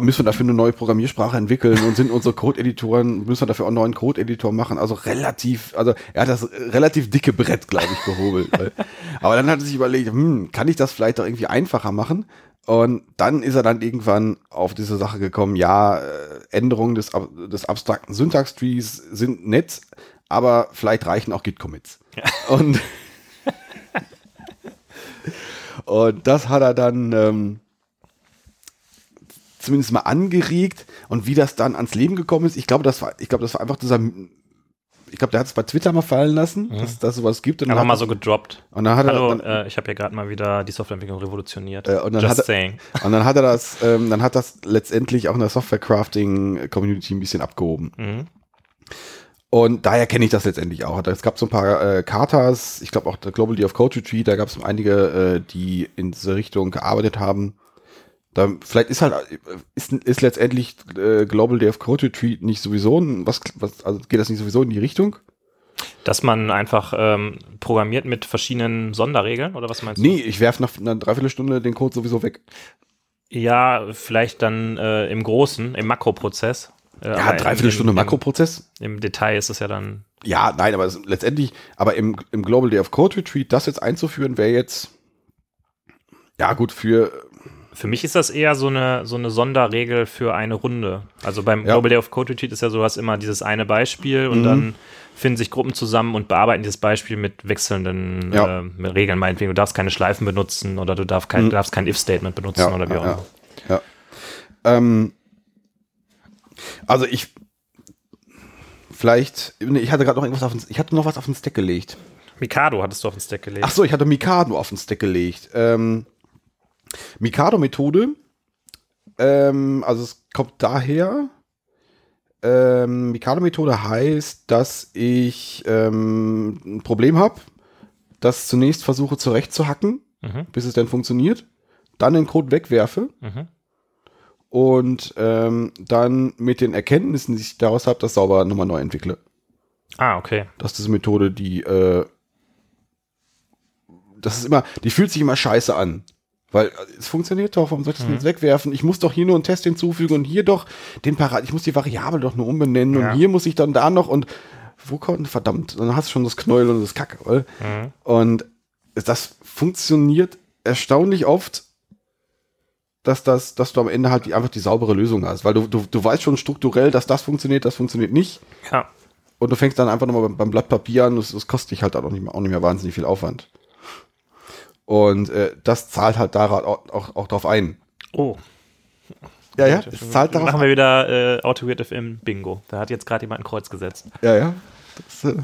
müssen wir dafür eine neue Programmiersprache entwickeln und sind unsere Code-Editoren, müssen wir dafür auch einen neuen Code-Editor machen. Also relativ, also er hat das relativ dicke Brett, glaube ich, gehobelt. Aber dann hat er sich überlegt, hm, kann ich das vielleicht auch irgendwie einfacher machen? Und dann ist er dann irgendwann auf diese Sache gekommen, ja, äh, Änderungen des, des abstrakten Syntax-Trees sind nett, aber vielleicht reichen auch Git-Commits. Und, und das hat er dann ähm, zumindest mal angeregt. Und wie das dann ans Leben gekommen ist, ich glaube, das war, ich glaube, das war einfach dieser, ich glaube, der hat es bei Twitter mal fallen lassen, dass dass sowas gibt. Und dann Einfach mal er- so gedroppt. und dann hat er, Hallo, dann, äh, ich habe hier gerade mal wieder die Softwareentwicklung revolutioniert. Äh, und dann Just hat er- saying. Und dann hat er das, ähm, dann hat das letztendlich auch in der Software-Crafting-Community ein bisschen abgehoben. Mhm. Und daher kenne ich das letztendlich auch. Es gab so ein paar äh, Katas, ich glaube auch der Global Day of Code Retreat, da gab es einige, äh, die in diese Richtung gearbeitet haben. Da, vielleicht ist halt, äh, ist, ist letztendlich äh, Global Day of Code Retreat nicht sowieso ein, was, was, also geht das nicht sowieso in die Richtung? Dass man einfach ähm, programmiert mit verschiedenen Sonderregeln, oder was meinst Nee, ich werfe nach einer Dreiviertelstunde den Code sowieso weg. du? Ja, vielleicht dann äh, im Großen, im Makroprozess. Äh, Ja, im, im, Makroprozess. Im Detail ist es ja dann. Ja, nein, aber es, letztendlich, aber im, im Global Day of Code Retreat das jetzt einzuführen, wäre jetzt, ja gut, für, Für mich ist das eher so eine, so eine Sonderregel für eine Runde. Also beim Ja. Global Day of Code Retreat ist ja so, du hast immer dieses eine Beispiel und Mhm. dann finden sich Gruppen zusammen und bearbeiten dieses Beispiel mit wechselnden Ja. äh, mit Regeln. Meinetwegen, du darfst keine Schleifen benutzen oder du darfst kein, Mhm. darfst kein If-Statement benutzen oder wie auch immer. ja. Ähm, also ich, vielleicht, ich hatte gerade noch irgendwas auf den, ich hatte noch was auf den Stack gelegt. Mikado hattest du auf den Stack gelegt. Ach so, ich hatte Mikado auf den Stack gelegt. Ähm, Mikado-Methode, ähm, also es kommt daher, ähm, Mikado-Methode heißt, dass ich ähm, ein Problem habe, das zunächst versuche zurechtzuhacken, Mhm. bis es dann funktioniert, dann den Code wegwerfe Mhm. Und ähm, dann mit den Erkenntnissen, die ich daraus habe, das sauber nochmal neu entwickle. Ah, okay. Das ist diese Methode, die, äh, das ist immer, die fühlt sich immer scheiße an. Weil äh, es funktioniert doch, warum soll ich das denn jetzt wegwerfen? Ich muss doch hier nur einen Test hinzufügen und hier doch den Parat, ich muss die Variable doch nur umbenennen Ja. und hier muss ich dann da noch und wo kommt, verdammt, dann hast du schon das Knäuel und das Kacke. Oder? Mhm. Und das funktioniert erstaunlich oft dass das, dass du am Ende halt die, einfach die saubere Lösung hast, weil du, du, du weißt schon strukturell, dass das funktioniert, das funktioniert nicht. Ja. Und du fängst dann einfach nochmal beim, beim Blatt Papier an, das, das kostet dich halt auch nicht, mehr, auch nicht mehr wahnsinnig viel Aufwand. Und äh, das zahlt halt da auch, auch, auch drauf ein. Oh. Ja, ja, es zahlt darauf Machen wir wieder äh, Auto Weird FM Bingo. Da hat jetzt gerade jemand ein Kreuz gesetzt. Ja, ja. Das, äh,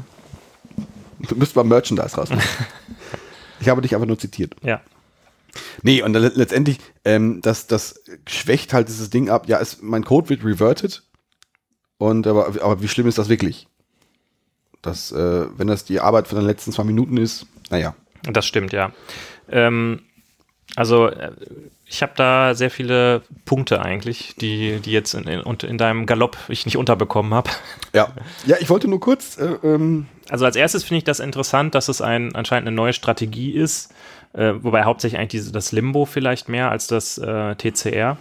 du müsst mal Merchandise rausmachen. ich habe dich einfach nur zitiert. Ja. Nee, und letztendlich, ähm, das, das schwächt halt dieses Ding ab. Ja, es, mein Code wird reverted. Und aber, aber wie schlimm ist das wirklich? Das, äh, wenn das die Arbeit von den letzten zwei Minuten ist, naja. Das stimmt, ja. Ähm, also äh, ich habe da sehr viele Punkte eigentlich, die, die jetzt in, in, in deinem Galopp ich nicht unterbekommen habe. Ja. Ja, ich wollte nur kurz, äh, ähm, Also als erstes finde ich das interessant, dass es ein, anscheinend eine neue Strategie ist, äh, wobei hauptsächlich eigentlich diese, das Limbo vielleicht mehr als das äh, TCR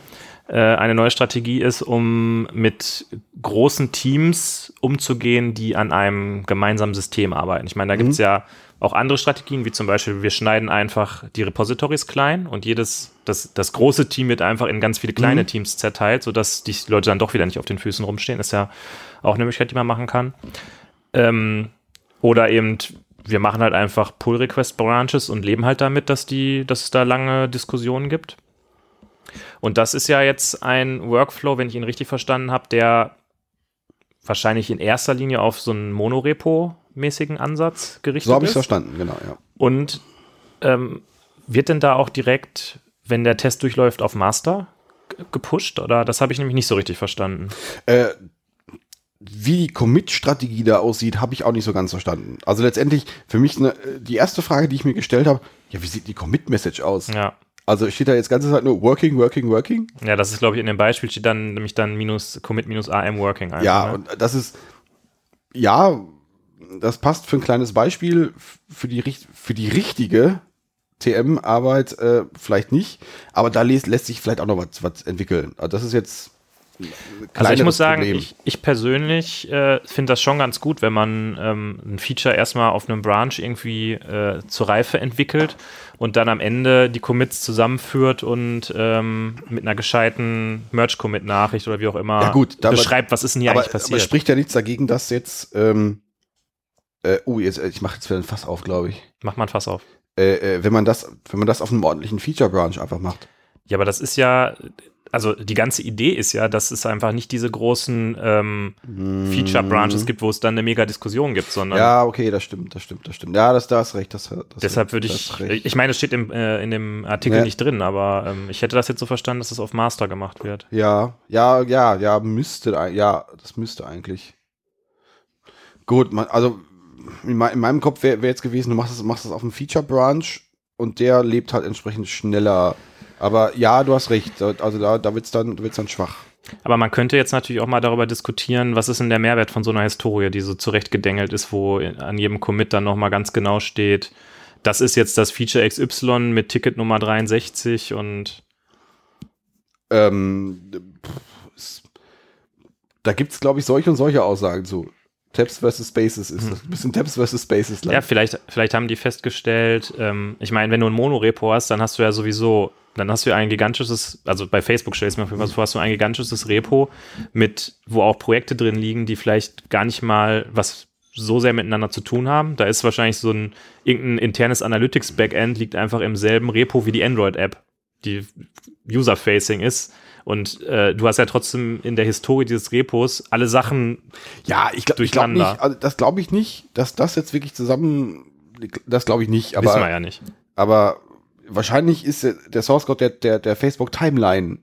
äh, eine neue Strategie ist, um mit großen Teams umzugehen, die an einem gemeinsamen System arbeiten. Ich meine, da gibt es ja auch andere Strategien, wie zum Beispiel, wir schneiden einfach die Repositories klein und jedes, das, das große Team wird einfach in ganz viele kleine Teams zerteilt, sodass die Leute dann doch wieder nicht auf den Füßen rumstehen. Ist ja auch eine Möglichkeit, die man machen kann. Ähm, oder eben, wir machen halt einfach Pull-Request-Branches und leben halt damit, dass, die, dass es da lange Diskussionen gibt. Und das ist ja jetzt ein Workflow, wenn ich ihn richtig verstanden habe, der wahrscheinlich in erster Linie auf so einen Monorepo-mäßigen Ansatz gerichtet so habe ich ist. es verstanden, genau, ja. Und ähm, wird denn da auch direkt, wenn der Test durchläuft, auf Master gepusht? Oder das habe ich nämlich nicht so richtig verstanden. Äh, wie die Commit-Strategie da aussieht, habe ich auch nicht so ganz verstanden. Also letztendlich, für mich ne, die erste Frage, die ich mir gestellt habe, ja, wie sieht die Commit-Message aus? Ja. Also steht da jetzt ganze Zeit nur working, working, working? Ja, das ist, glaube ich, in dem Beispiel steht dann nämlich dann minus Commit minus AM Working. einfach, Ja, ne? und das ist, ja, das passt für ein kleines Beispiel, für die, für die richtige TM-Arbeit äh, vielleicht nicht, aber da lässt, lässt sich vielleicht auch noch was, was entwickeln. Also das ist jetzt Also ich muss sagen, ich, ich persönlich äh, finde das schon ganz gut, wenn man ähm, ein Feature erstmal auf einem Branch irgendwie äh, zur Reife entwickelt und dann am Ende die Commits zusammenführt und ähm, mit einer gescheiten Merge-Commit-Nachricht oder wie auch immer Ja, gut, da- beschreibt, was ist denn hier aber, eigentlich aber es passiert. spricht ja nichts dagegen, dass jetzt, ähm, äh, oh, jetzt, äh, ich mache jetzt wieder ein Fass auf, glaube ich. Macht man Fass auf. Äh, äh, wenn man das, wenn man das auf einem ordentlichen Feature-Branch einfach macht. Ja, aber das ist ja, also die ganze Idee ist ja, dass es einfach nicht diese großen ähm, Feature-Branches gibt, wo es dann eine mega Diskussion gibt, sondern Mhm. Ja, okay, das stimmt, das stimmt, das stimmt. Ja, das, da hast recht. Das, das Deshalb würde ich, ich meine, es steht im, äh, in dem Artikel Ja. nicht drin, aber ähm, ich hätte das jetzt so verstanden, dass es auf Master gemacht wird. Ja, ja, ja, ja, müsste, ja, das müsste eigentlich. Gut, man, also in, mei- in meinem Kopf wäre wär jetzt gewesen, du machst das, machst das auf dem Feature Branch und der lebt halt entsprechend schneller. Aber ja, du hast recht. Also da, da wird's dann, wird's dann schwach. Aber man könnte jetzt natürlich auch mal darüber diskutieren, was ist denn der Mehrwert von so einer Historie, die so zurechtgedengelt ist, wo an jedem Commit dann nochmal ganz genau steht, das ist jetzt das Feature XY mit Ticket Nummer 63 und Ähm, pff, es- da gibt's glaube ich, solche und solche Aussagen zu. Tabs versus Spaces ist das. Ein bisschen Tabs versus Spaces. ja, vielleicht, vielleicht haben die festgestellt, ähm, ich meine, wenn du ein Monorepo hast, dann hast du ja sowieso, dann hast du ja ein gigantisches, also bei Facebook stellst du mir auf jeden Fall vor, hast du ein gigantisches Repo mit, wo auch Projekte drin liegen, die vielleicht gar nicht mal was so sehr miteinander zu tun haben. Da ist wahrscheinlich so ein irgendein internes Analytics-Backend liegt einfach im selben Repo wie die Android-App, die user-facing ist. Und äh, du hast ja trotzdem in der Historie dieses Repos alle Sachen Ja, ich glaube ich glaub Durcheinander. nicht, also das glaube ich nicht, dass das jetzt wirklich zusammen, das glaube ich nicht, aber, wissen wir ja nicht. aber wahrscheinlich ist der- Source Code der, der, der Facebook Timeline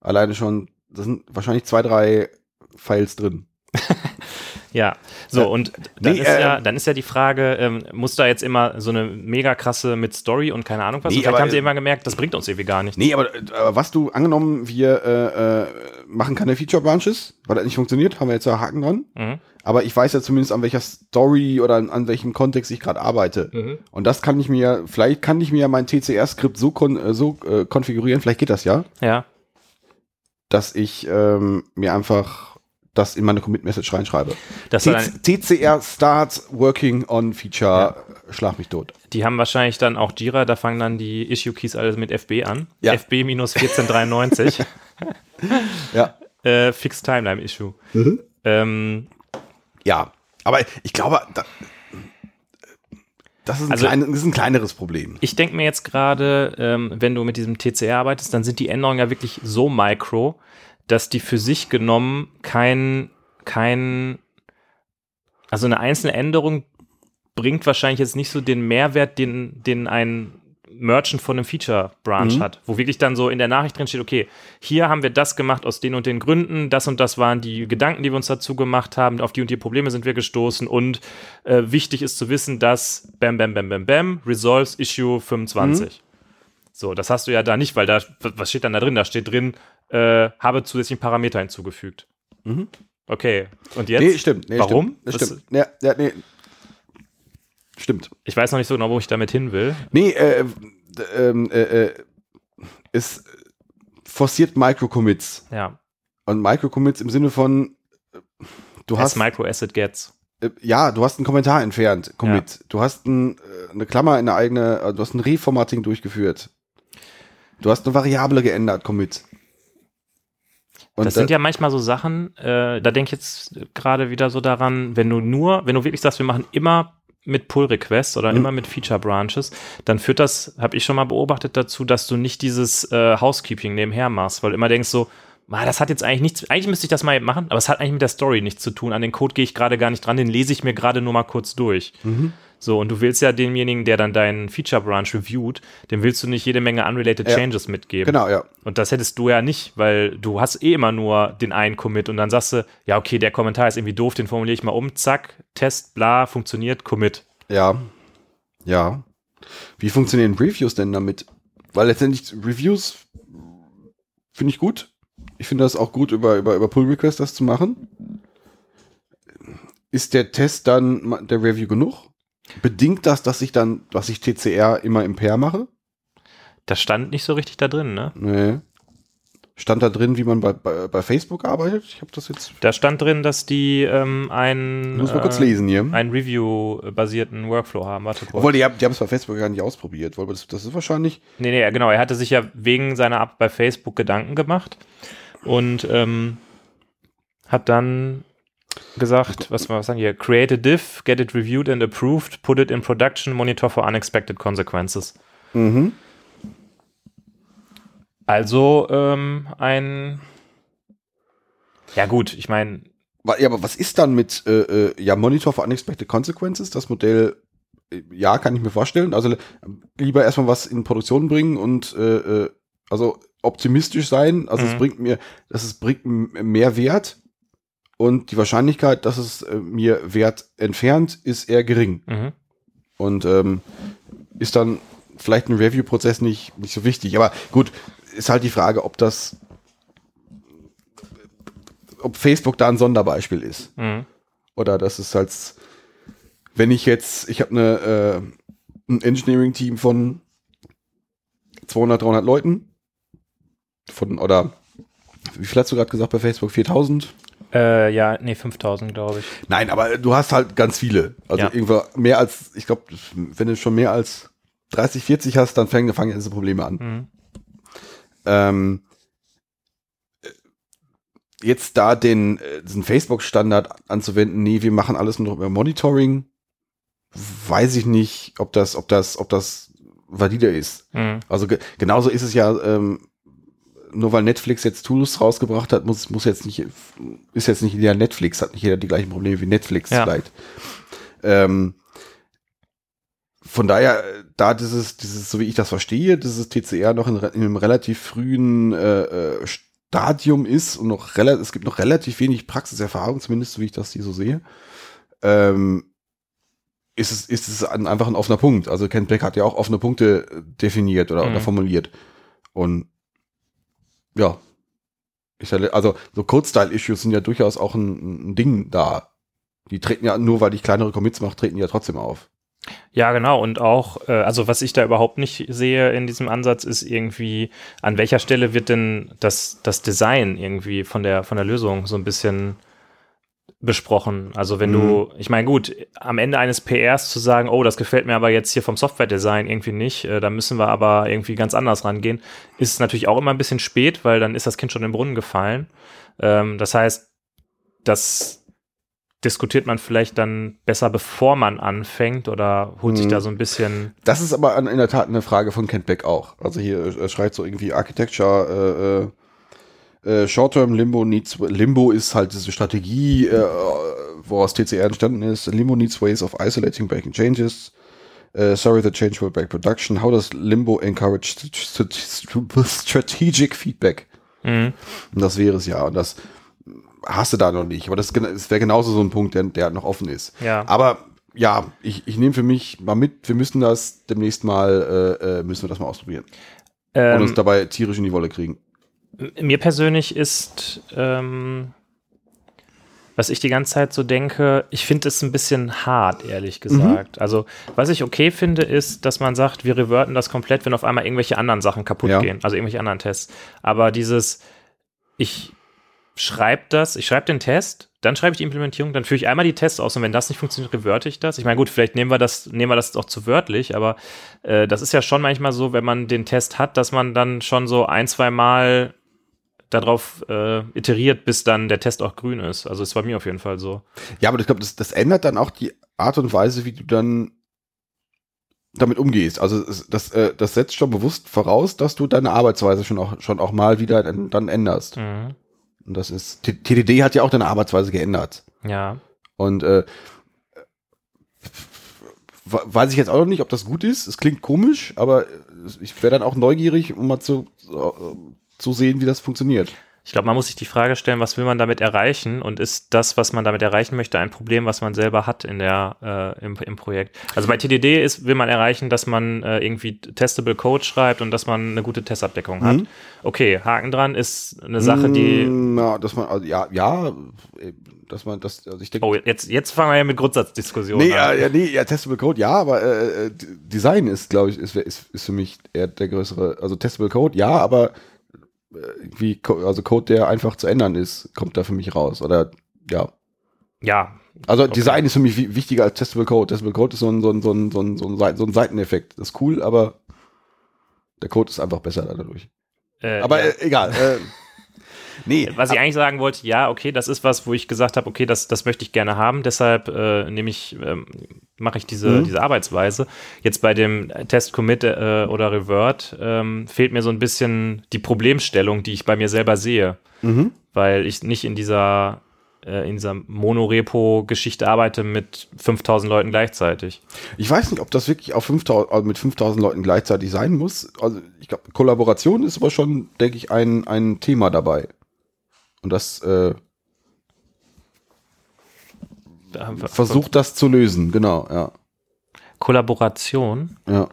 alleine schon, da sind wahrscheinlich zwei, drei Files drin. Ja, so und dann, Nee, ist ja, ähm, dann ist ja die Frage, ähm, muss da jetzt immer so eine mega krasse mit Story und keine Ahnung was? Nee, und vielleicht aber, haben sie äh, immer gemerkt, das bringt uns irgendwie gar nichts. Nee, aber, aber was du angenommen, wir äh, äh, machen keine Feature Branches, weil das nicht funktioniert, haben wir jetzt ja Haken dran. Mhm. Aber ich weiß ja zumindest, an welcher Story oder an, an welchem Kontext ich gerade arbeite. Mhm. Und das kann ich mir, vielleicht kann ich mir ja mein TCR-Skript so, kon äh, so äh, konfigurieren, vielleicht geht das ja, Ja, dass ich ähm, mir einfach das in meine Commit-Message reinschreibe. TCR starts working on feature, schlag mich tot. die haben wahrscheinlich dann auch Jira, da fangen dann die Issue-Keys alles mit FB an. Ja. FB-1493. Ja. äh, Fixed Timeline-Issue. Ähm, Ja, aber ich glaube, da, das, ist ein Also- kleine, das ist ein kleineres Problem. Ich denke mir jetzt gerade, ähm, wenn du mit diesem TCR arbeitest, dann sind die Änderungen ja wirklich so micro, dass die für sich genommen kein, kein, also eine einzelne Änderung bringt wahrscheinlich jetzt nicht so den Mehrwert, den, den ein Merchant von einem Feature Branch Mhm. hat, wo wirklich dann so in der Nachricht drin steht, okay, hier haben wir das gemacht aus den und den Gründen, das und das waren die Gedanken, die wir uns dazu gemacht haben, auf die und die Probleme sind wir gestoßen und äh, wichtig ist zu wissen, dass bam, bam, bam, bam, bam, resolves issue 25. So, das hast du ja da nicht, weil da, was steht dann da drin? Da steht drin, äh, habe zusätzlichen Parameter hinzugefügt. Mhm. Okay, und jetzt? Nee, stimmt. Nee, Warum? Stimmt. Das stimmt. Ja, ja, nee. Stimmt. Ich weiß noch nicht so genau, wo ich damit hin will. Nee, äh, ähm, äh, äh, es forciert Microcommits. Ja, Und Microcommits im Sinne von, äh, du as hast, micro as it gets. äh, ja, du hast einen Kommentar entfernt, Commit. Du hast ein, eine Klammer in eine eigene, du hast ein Reformatting durchgeführt. Du hast eine Variable geändert, Commit. Und das da- sind ja manchmal so Sachen, äh, da denke ich jetzt gerade wieder so daran, wenn du nur, wenn du wirklich sagst, wir machen immer mit Pull-Requests oder Mhm. immer mit Feature-Branches, dann führt das, habe ich schon mal beobachtet, dazu, dass du nicht dieses äh, Housekeeping nebenher machst, weil du immer denkst so, ah, das hat jetzt eigentlich nichts, eigentlich müsste ich das mal machen, aber es hat eigentlich mit der Story nichts zu tun. An den Code gehe ich gerade gar nicht dran, den lese ich mir gerade nur mal kurz durch. Mhm. So, und du willst ja demjenigen, der dann deinen Feature-Branch reviewt, dem willst du nicht jede Menge unrelated Ja. Changes mitgeben. Genau, ja. Und das hättest du ja nicht, weil du hast eh immer nur den einen Commit und dann sagst du, ja, okay, der Kommentar ist irgendwie doof, den formuliere ich mal um, zack, Test, bla, funktioniert, Commit. Ja. Ja. Wie funktionieren Reviews denn damit? Weil letztendlich Reviews finde ich gut. Ich finde das auch gut, über, über, über Pull Request das zu machen. Ist der Test dann der Review genug? Bedingt das, dass ich dann, dass ich TCR immer im Pair mache? Das stand nicht so richtig da drin, ne? Nee. Stand da drin, wie man bei, bei, bei Facebook arbeitet? Ich habe das jetzt. Da stand drin, dass die ähm, einen, Muss mal kurz äh, lesen hier. einen Review-basierten Workflow haben. Warte kurz. Obwohl, die haben die haben es bei Facebook gar nicht ausprobiert. Weil das, das ist wahrscheinlich. Nee, nee, genau. Er hatte sich ja wegen seiner App bei Facebook Gedanken gemacht und ähm, hat dann gesagt, was was sagen hier? Create a diff, get it reviewed and approved, put it in production, monitor for unexpected consequences. Mhm. Also ähm, ein ja gut, ich meine, Ja, aber was ist dann mit äh, äh, ja, Monitor for Unexpected Consequences? Das Modell, äh, ja, kann ich mir vorstellen. Also äh, lieber erstmal was in Produktion bringen und äh, also optimistisch sein. Also es Mhm. bringt mir, dass es bringt mehr Wert und die Wahrscheinlichkeit, dass es äh, mir Wert entfernt, ist eher gering. mhm. Und ähm, ist dann vielleicht ein Review-Prozess nicht, nicht so wichtig. Aber gut, ist halt die Frage, ob das, ob Facebook da ein Sonderbeispiel ist. Mhm. Oder das ist halt, wenn ich jetzt, ich habe eine, äh, ein Engineering-Team von 200, 300 Leuten, von, oder wie viel hast du gerade gesagt bei Facebook? 4000? Äh, ja, nee, 5000, glaube ich. Nein, aber du hast halt ganz viele. Also Ja. irgendwo mehr als, ich glaube, wenn du schon mehr als 30, 40 hast, dann fangen, fangen diese Probleme an. Mhm. Ähm, äh, jetzt da den, äh, diesen Facebook-Standard anzuwenden, nee, wir machen alles nur über Monitoring, weiß ich nicht, ob das, ob das, ob das valide ist. Mhm. Also ge genauso ist es ja, ähm, nur weil Netflix jetzt Tools rausgebracht hat, muss, muss jetzt nicht, ist jetzt nicht jeder Netflix, hat nicht jeder die gleichen Probleme wie Netflix Ja. vielleicht. Ähm, von daher, da dieses, dieses, so wie ich das verstehe, dieses TCR noch in, in einem relativ frühen äh, äh, Stadium ist und noch relativ, es gibt noch relativ wenig Praxiserfahrung, zumindest so wie ich das hier so sehe, ähm, ist es, ist es ein, einfach ein offener Punkt. Also Ken Beck hat ja auch offene Punkte definiert oder, Mhm. oder formuliert. Und ja, ja, also so Code-Style-Issues sind ja durchaus auch ein, ein Ding da. Die treten ja nur, weil ich kleinere Commits mache, treten die ja trotzdem auf. Ja, genau. Und auch, äh, also was ich da überhaupt nicht sehe in diesem Ansatz, ist irgendwie, an welcher Stelle wird denn das, das Design irgendwie von der, von der Lösung so ein bisschen besprochen. Also wenn du, ich meine, gut, am Ende eines PRs zu sagen, oh, das gefällt mir aber jetzt hier vom Software-Design irgendwie nicht, äh, da müssen wir aber irgendwie ganz anders rangehen, ist natürlich auch immer ein bisschen spät, weil dann ist das Kind schon im Brunnen gefallen. Ähm, das heißt, das diskutiert man vielleicht dann besser, bevor man anfängt oder holt sich Mhm. da so ein bisschen. Das ist aber in der Tat eine Frage von Kent Beck auch. Also hier äh, schreibt so irgendwie Architecture, äh, äh, Short-Term Limbo needs, Limbo ist halt diese Strategie, äh, woraus TCR entstanden ist. Limbo needs ways of isolating breaking changes. Uh, sorry, the change will break production. How does Limbo encourage st st st strategic feedback? Mhm. Und das wäre es ja. Und das hast du da noch nicht. Aber das, das wäre genauso so ein Punkt, der, der noch offen ist. Ja. Aber ja, ich, ich nehme für mich mal mit, wir müssen das demnächst mal, äh, äh, müssen wir das mal ausprobieren. Und uns Ähm, dabei tierisch in die Wolle kriegen. Mir persönlich ist, ähm, was ich die ganze Zeit so denke, ich finde es ein bisschen hart, ehrlich gesagt. Also, was ich okay finde, ist, dass man sagt, wir reverten das komplett, wenn auf einmal irgendwelche anderen Sachen kaputt Ja. gehen, also irgendwelche anderen Tests. Aber dieses, ich schreibe das, ich schreibe den Test, dann schreibe ich die Implementierung, dann führe ich einmal die Tests aus und wenn das nicht funktioniert, reverte ich das. Ich meine, gut, vielleicht nehmen wir das, nehmen wir das auch zu wörtlich, aber äh, das ist ja schon manchmal so, wenn man den Test hat, dass man dann schon so ein, zwei Mal darauf äh, iteriert, bis dann der Test auch grün ist. Also ist bei mir auf jeden Fall so. Ja, aber ich glaube, das, das ändert dann auch die Art und Weise, wie du dann damit umgehst. Also das, äh, das setzt schon bewusst voraus, dass du deine Arbeitsweise schon auch, schon auch mal wieder dann, dann änderst. Mhm. Und das ist, TDD hat ja auch deine Arbeitsweise geändert. Ja. Und äh, we- weiß ich jetzt auch noch nicht, ob das gut ist. Es klingt komisch, aber ich wäre dann auch neugierig, um mal zu, zu sehen, wie das funktioniert. Ich glaube, man muss sich die Frage stellen, was will man damit erreichen und ist das, was man damit erreichen möchte, ein Problem, was man selber hat in der, äh, im, im Projekt. Also bei TDD ist, will man erreichen, dass man äh, irgendwie testable Code schreibt und dass man eine gute Testabdeckung hat. Mhm. Okay, Haken dran ist eine Sache, die. Mm, Ja, dass man, also, ja, ja, äh, dass man das, also ich denke. Oh, jetzt, jetzt fangen wir ja mit Grundsatzdiskussionen Nee, ja, an. ja, nee, ja, Testable Code, ja, aber äh, äh, Design ist, glaube ich, ist, ist, ist für mich eher der größere, also Testable Code, ja, aber irgendwie, also Code, der einfach zu ändern ist, kommt da für mich raus. Oder ja. Ja, Also Design ist für mich wi- wichtiger als Testable Code. Testable Code ist so ein, so ein, so ein, so ein, so ein, so ein Seiteneffekt. Das ist cool, aber der Code ist einfach besser dadurch. äh, Aber ja. äh, egal. Äh, nee. Was ich eigentlich sagen wollte, ja, okay, das ist was, wo ich gesagt habe, okay, das, das möchte ich gerne haben, deshalb äh, nehme ich, ähm, mache ich diese, Mhm. diese Arbeitsweise. Jetzt bei dem Test Commit äh, oder Revert ähm, fehlt mir so ein bisschen die Problemstellung, die ich bei mir selber sehe, Mhm. weil ich nicht in dieser äh, in dieser Monorepo-Geschichte arbeite mit 5000 Leuten gleichzeitig. Ich weiß nicht, ob das wirklich auf 5000, also mit 5000 Leuten gleichzeitig sein muss. Also ich glaube, Kollaboration ist aber schon, denke ich, ein, ein Thema dabei. Und das äh, versucht das zu lösen, genau, ja. Kollaboration. ja.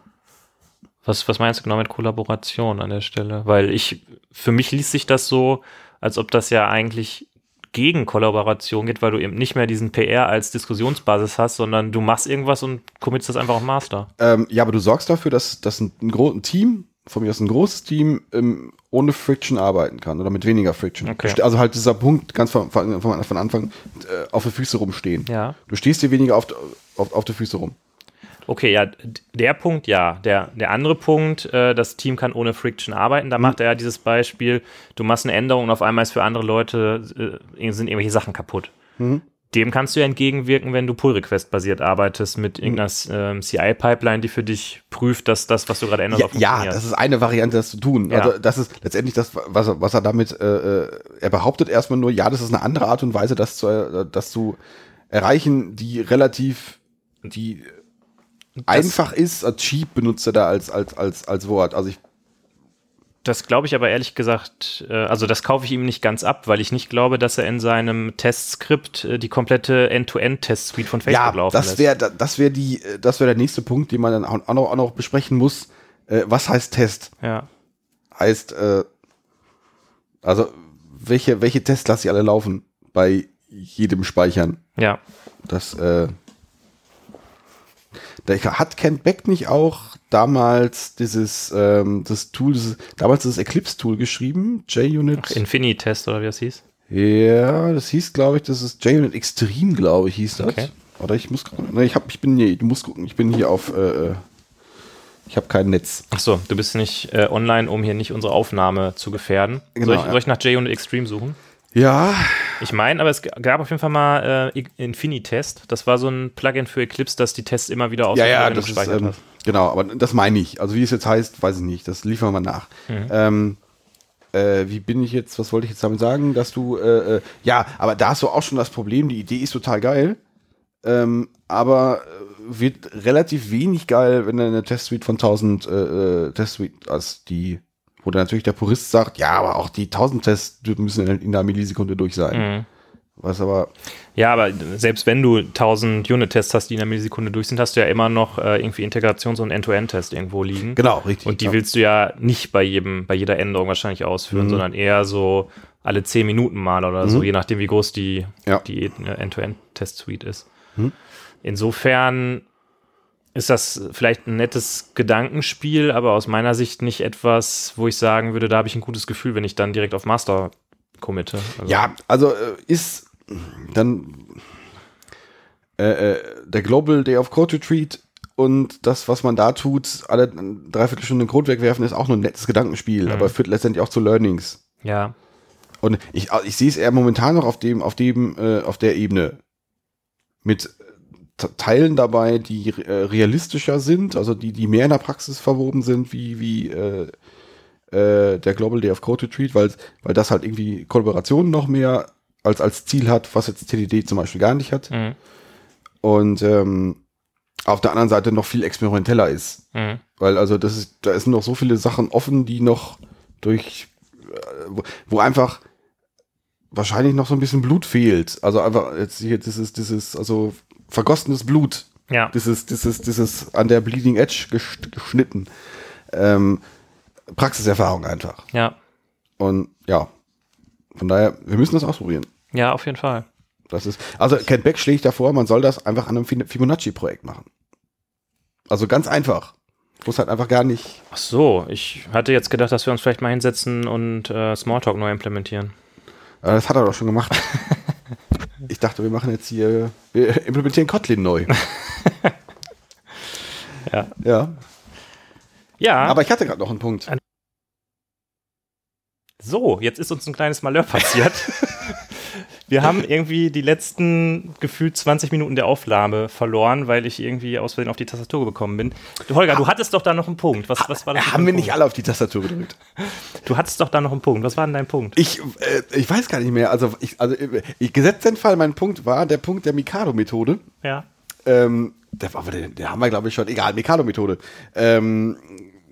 Was, was meinst du genau mit Kollaboration an der Stelle? Weil ich, für mich liest sich das so, als ob das ja eigentlich gegen Kollaboration geht, weil du eben nicht mehr diesen PR als Diskussionsbasis hast, sondern du machst irgendwas und committst das einfach auf Master. Ähm, ja, aber du sorgst dafür, dass, dass ein, ein, ein Team, von mir aus ein großes Team, ähm, ohne Friction arbeiten kann oder mit weniger Friction. Okay. Also halt dieser Punkt ganz von, von, von Anfang äh, auf die Füße rumstehen. Ja. Du stehst dir weniger auf, auf, auf die Füße rum. Okay, ja, der Punkt, ja. Der, der andere Punkt, äh, das Team kann ohne Friction arbeiten. Da macht er ja dieses Beispiel, du machst eine Änderung und auf einmal ist für andere Leute, äh, sind irgendwelche Sachen kaputt. Dem kannst du ja entgegenwirken, wenn du Pull-Request-basiert arbeitest mit irgendeiner ähm, CI-Pipeline, die für dich prüft, dass das, was du gerade änderst, Ja, auch ja, funktioniert. das ist eine Variante, das zu tun. Ja. Also das ist letztendlich das, was er, was er damit, äh, äh, er behauptet erstmal nur, ja, das ist eine andere Art und Weise, das zu, äh, das zu erreichen, die relativ, die einfach ist. Äh, Cheap benutzt er da als, als, als, als Wort. Also ich, Das glaube ich aber ehrlich gesagt, äh, also das kaufe ich ihm nicht ganz ab, weil ich nicht glaube, dass er in seinem Testskript äh, die komplette End-to-End-Test-Suite von Facebook ja, laufen das lässt. wäre, das wäre die, äh, das wäre der nächste Punkt, den man dann auch noch, auch noch besprechen muss. Was heißt Test? Ja. Heißt, äh, also welche, welche Tests lasse ich alle laufen bei jedem Speichern? Ja. Das, äh, da hat Kent Beck nicht auch damals dieses, ähm, das Tool, dieses, damals das Eclipse-Tool geschrieben, JUnit? Infinity-Test oder wie das hieß? Ja, das hieß, glaube ich, das ist JUnit Extreme, glaube ich, hieß das. Okay. Oder ich muss gucken. Ne, ich hab, ich bin hier, du musst gucken, ich bin hier auf, äh, äh, ich habe kein Netz. Achso, du bist nicht äh, online, um hier nicht unsere Aufnahme zu gefährden. Genau, soll, ich, ja. soll ich nach JUnit Extreme suchen? Ja, Ich meine, aber es gab auf jeden Fall mal äh, Infinitest. Das war so ein Plugin für Eclipse, das die Tests immer wieder aus ja, ja, das ist, gespeichert ähm, genau, aber das meine ich. Also wie es jetzt heißt, weiß ich nicht. Das liefern wir mal nach. Mhm. Ähm, äh, wie bin ich jetzt, was wollte ich jetzt damit sagen, dass du, äh, äh, ja, aber da hast du auch schon das Problem, die Idee ist total geil, ähm, aber äh, wird relativ wenig geil, wenn du eine Testsuite von 1000 äh, äh, Testsuite, als die, wo dann natürlich der Purist sagt, ja, aber auch die 1000 Tests müssen in, in einer Millisekunde durch sein. Mhm. Was aber, Ja, aber selbst wenn du 1000 Unit-Tests hast, die in einer Millisekunde durch sind, hast du ja immer noch äh, irgendwie Integrations- und End-to-End-Test irgendwo liegen. genau, richtig. Und die ja. willst du ja nicht bei jedem, bei jeder Änderung wahrscheinlich ausführen, Mhm. sondern eher so alle 10 Minuten mal oder so, je nachdem, wie groß die, Ja. die äh, End-to-End-Test-Suite ist. Mhm. Insofern ist das vielleicht ein nettes Gedankenspiel, aber aus meiner Sicht nicht etwas, wo ich sagen würde, da habe ich ein gutes Gefühl, wenn ich dann direkt auf Master committe. Also, Ja, also äh, ist dann äh, äh, der Global Day of Code Retreat und das, was man da tut, alle dreiviertel Stunde Code wegwerfen, ist auch nur ein nettes Gedankenspiel, Mhm. aber führt letztendlich auch zu Learnings. ja. Und ich, ich sehe es eher momentan noch auf dem, auf dem, äh, auf der Ebene mit Teilen dabei, die äh, realistischer sind, also die, die mehr in der Praxis verwoben sind, wie, wie äh, äh, der Global Day of Code Retreat, weil, weil das halt irgendwie Kollaborationen noch mehr als, als Ziel hat, was jetzt TDD zum Beispiel gar nicht hat. Mhm. Und ähm, auf der anderen Seite noch viel experimenteller ist. Mhm. Weil also das ist, da sind noch so viele Sachen offen, die noch durch, äh, wo, wo einfach wahrscheinlich noch so ein bisschen Blut fehlt. Also einfach jetzt hier dieses, dieses, also vergossenes Blut, Ja. dieses, dieses, dieses an der Bleeding Edge gesch- geschnitten. Ähm, Praxiserfahrung einfach. Ja. Und ja, von daher, wir müssen das ausprobieren. Ja, auf jeden Fall. Das ist, also Ken Beck schlägt davor, man soll das einfach an einem Fibonacci-Projekt machen. Also ganz einfach. Muss halt einfach gar nicht. Ach so, ich hatte jetzt gedacht, dass wir uns vielleicht mal hinsetzen und äh, Smalltalk neu implementieren. Das hat er doch schon gemacht. ich dachte, wir machen jetzt hier, wir implementieren Kotlin neu. Ja. Ja. Ja, Aber ich hatte gerade noch einen Punkt. so, jetzt ist uns ein kleines Malheur passiert. Wir haben irgendwie die letzten gefühlt 20 Minuten der Aufnahme verloren, weil ich irgendwie aus Versehen auf die Tastatur gekommen bin. Du, Holger, du hattest doch da noch einen Punkt. Was, was war das? Haben wir Punkt? nicht alle auf die Tastatur gedrückt? Du hattest doch da noch einen Punkt. Was war denn dein Punkt? Ich, äh, ich weiß gar nicht mehr. Also, ich, also äh, ich, gesetzt den Fall, mein Punkt war der Punkt der Mikado-Methode. Ja. Ähm, der, aber den, den haben wir, glaube ich, schon. Egal, Mikado-Methode. Ähm,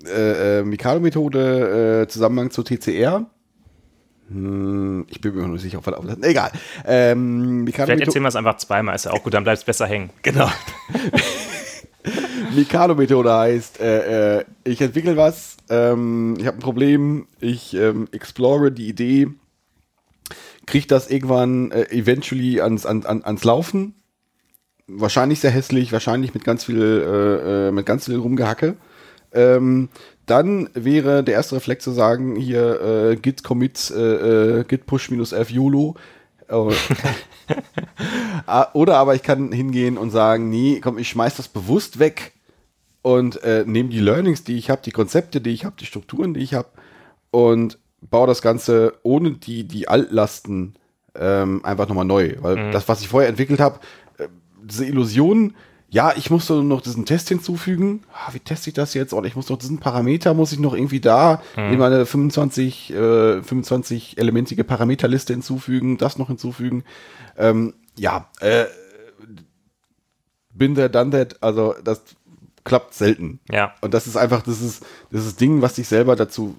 äh, äh, Mikado-Methode, äh, Zusammenhang zu TCR. Hm, ich bin mir noch nicht sicher, ob wir da Egal. Ähm, Vielleicht erzählen wir es einfach zweimal, ist ja auch gut, dann bleibt es besser hängen. Genau. Mikado-Methode heißt, äh, äh, ich entwickle was, ähm, ich habe ein Problem, ich ähm, explore die Idee, kriege das irgendwann äh, eventually ans, an, an, ans Laufen. Wahrscheinlich sehr hässlich, wahrscheinlich mit ganz viel, äh, äh, mit ganz viel Rumgehacke. Ähm, dann wäre der erste Reflex zu sagen, hier äh, git commit, äh, äh, git push minus f YOLO. Oh. Ah, Oder aber ich kann hingehen und sagen, nee, komm, ich schmeiß das bewusst weg und äh, nehme die Learnings, die ich habe, die Konzepte, die ich habe, die Strukturen, die ich habe und baue das Ganze ohne die, die Altlasten ähm, einfach nochmal neu. Weil das, was ich vorher entwickelt habe, äh, diese Illusion, ja, ich muss noch diesen Test hinzufügen. Ah, wie teste ich das jetzt? Oder ich muss noch diesen Parameter, muss ich noch irgendwie da in meine 25, äh, 25 elementige Parameterliste hinzufügen, das noch hinzufügen. Ähm, ja, äh, bin der, done that, also das klappt selten. Ja. Und das ist einfach dieses, dieses Ding, was dich selber dazu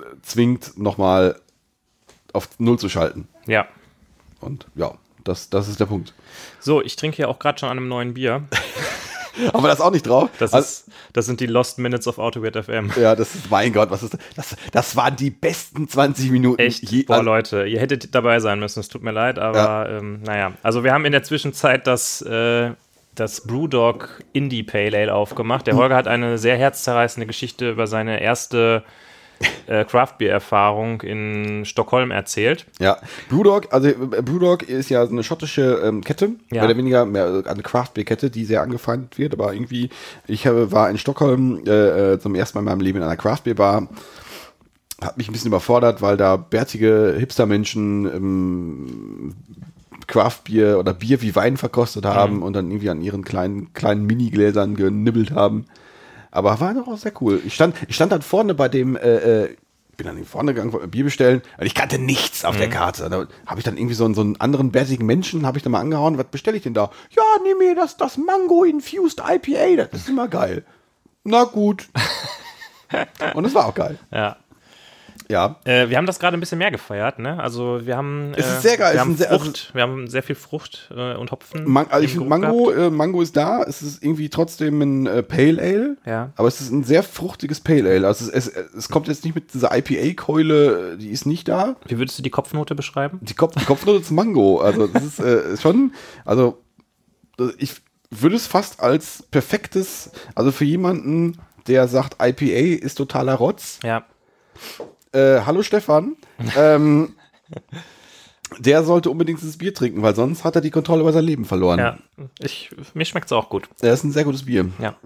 äh, zwingt, nochmal auf Null zu schalten. Ja. Und ja, das, das ist der Punkt. So, ich trinke hier auch gerade schon an einem neuen Bier. Aber das auch nicht drauf. Das, Also- ist, das sind die Lost Minutes of Autowit FM. ja, das ist, mein Gott, was ist das? Das, das waren die besten 20 Minuten. Echt? Je, Boah, also, Leute, ihr hättet dabei sein müssen. Es tut mir leid, aber ähm, naja. Also, wir haben in der Zwischenzeit das, äh, das Brewdog Indie Pale Ale aufgemacht. Der Holger hat eine sehr herzzerreißende Geschichte über seine erste äh, Craft-Bier-Erfahrung in Stockholm erzählt. Ja, Brewdog, also äh, Brewdog ist ja so eine schottische ähm, Kette, Ja. mehr oder weniger mehr, eine Craft-Bier-Kette, die sehr angefeindet wird, aber irgendwie, ich habe, war in Stockholm äh, äh, zum ersten Mal in meinem Leben in einer Craft-Bier-Bar, hat mich ein bisschen überfordert, weil da bärtige Hipster-Menschen ähm, Craft-Bier oder Bier wie Wein verkostet haben und dann irgendwie an ihren kleinen, kleinen Minigläsern genibbelt haben. Aber war doch auch sehr cool. Ich stand, ich stand dann vorne bei dem, äh, äh, bin dann vorne gegangen, wollte Bier bestellen und ich kannte nichts auf der Karte. Da habe ich dann irgendwie so einen, so einen anderen bärtigen Menschen, habe ich dann mal angehauen, was bestelle ich denn da? Ja, nimm mir das, das Mango Infused IPA, das ist immer geil. Na gut. und es war auch geil. Ja. Ja. Äh, wir haben das gerade ein bisschen mehr gefeiert, ne? Also wir haben. Es äh, ist sehr geil. Es Wir haben, sehr- also Frucht, wir haben sehr viel Frucht äh, und Hopfen. Man, also ich finde Mango, äh, Mango ist da, es ist irgendwie trotzdem ein äh, Pale Ale, Ja. aber es ist ein sehr fruchtiges Pale Ale. Also es, es, es kommt jetzt nicht mit dieser IPA-Keule, die ist nicht da. Wie würdest du die Kopfnote beschreiben? Die, Kopf, die Kopfnote ist Mango. Also das ist äh, schon, also ich würde es fast als perfektes, also für jemanden, der sagt, IPA ist totaler Rotz. Ja. Äh, hallo Stefan. ähm, der sollte unbedingt dieses Bier trinken, weil sonst hat er die Kontrolle über sein Leben verloren. Ja. Ich, mir schmeckt es auch gut. Das ist ein sehr gutes Bier. Ja.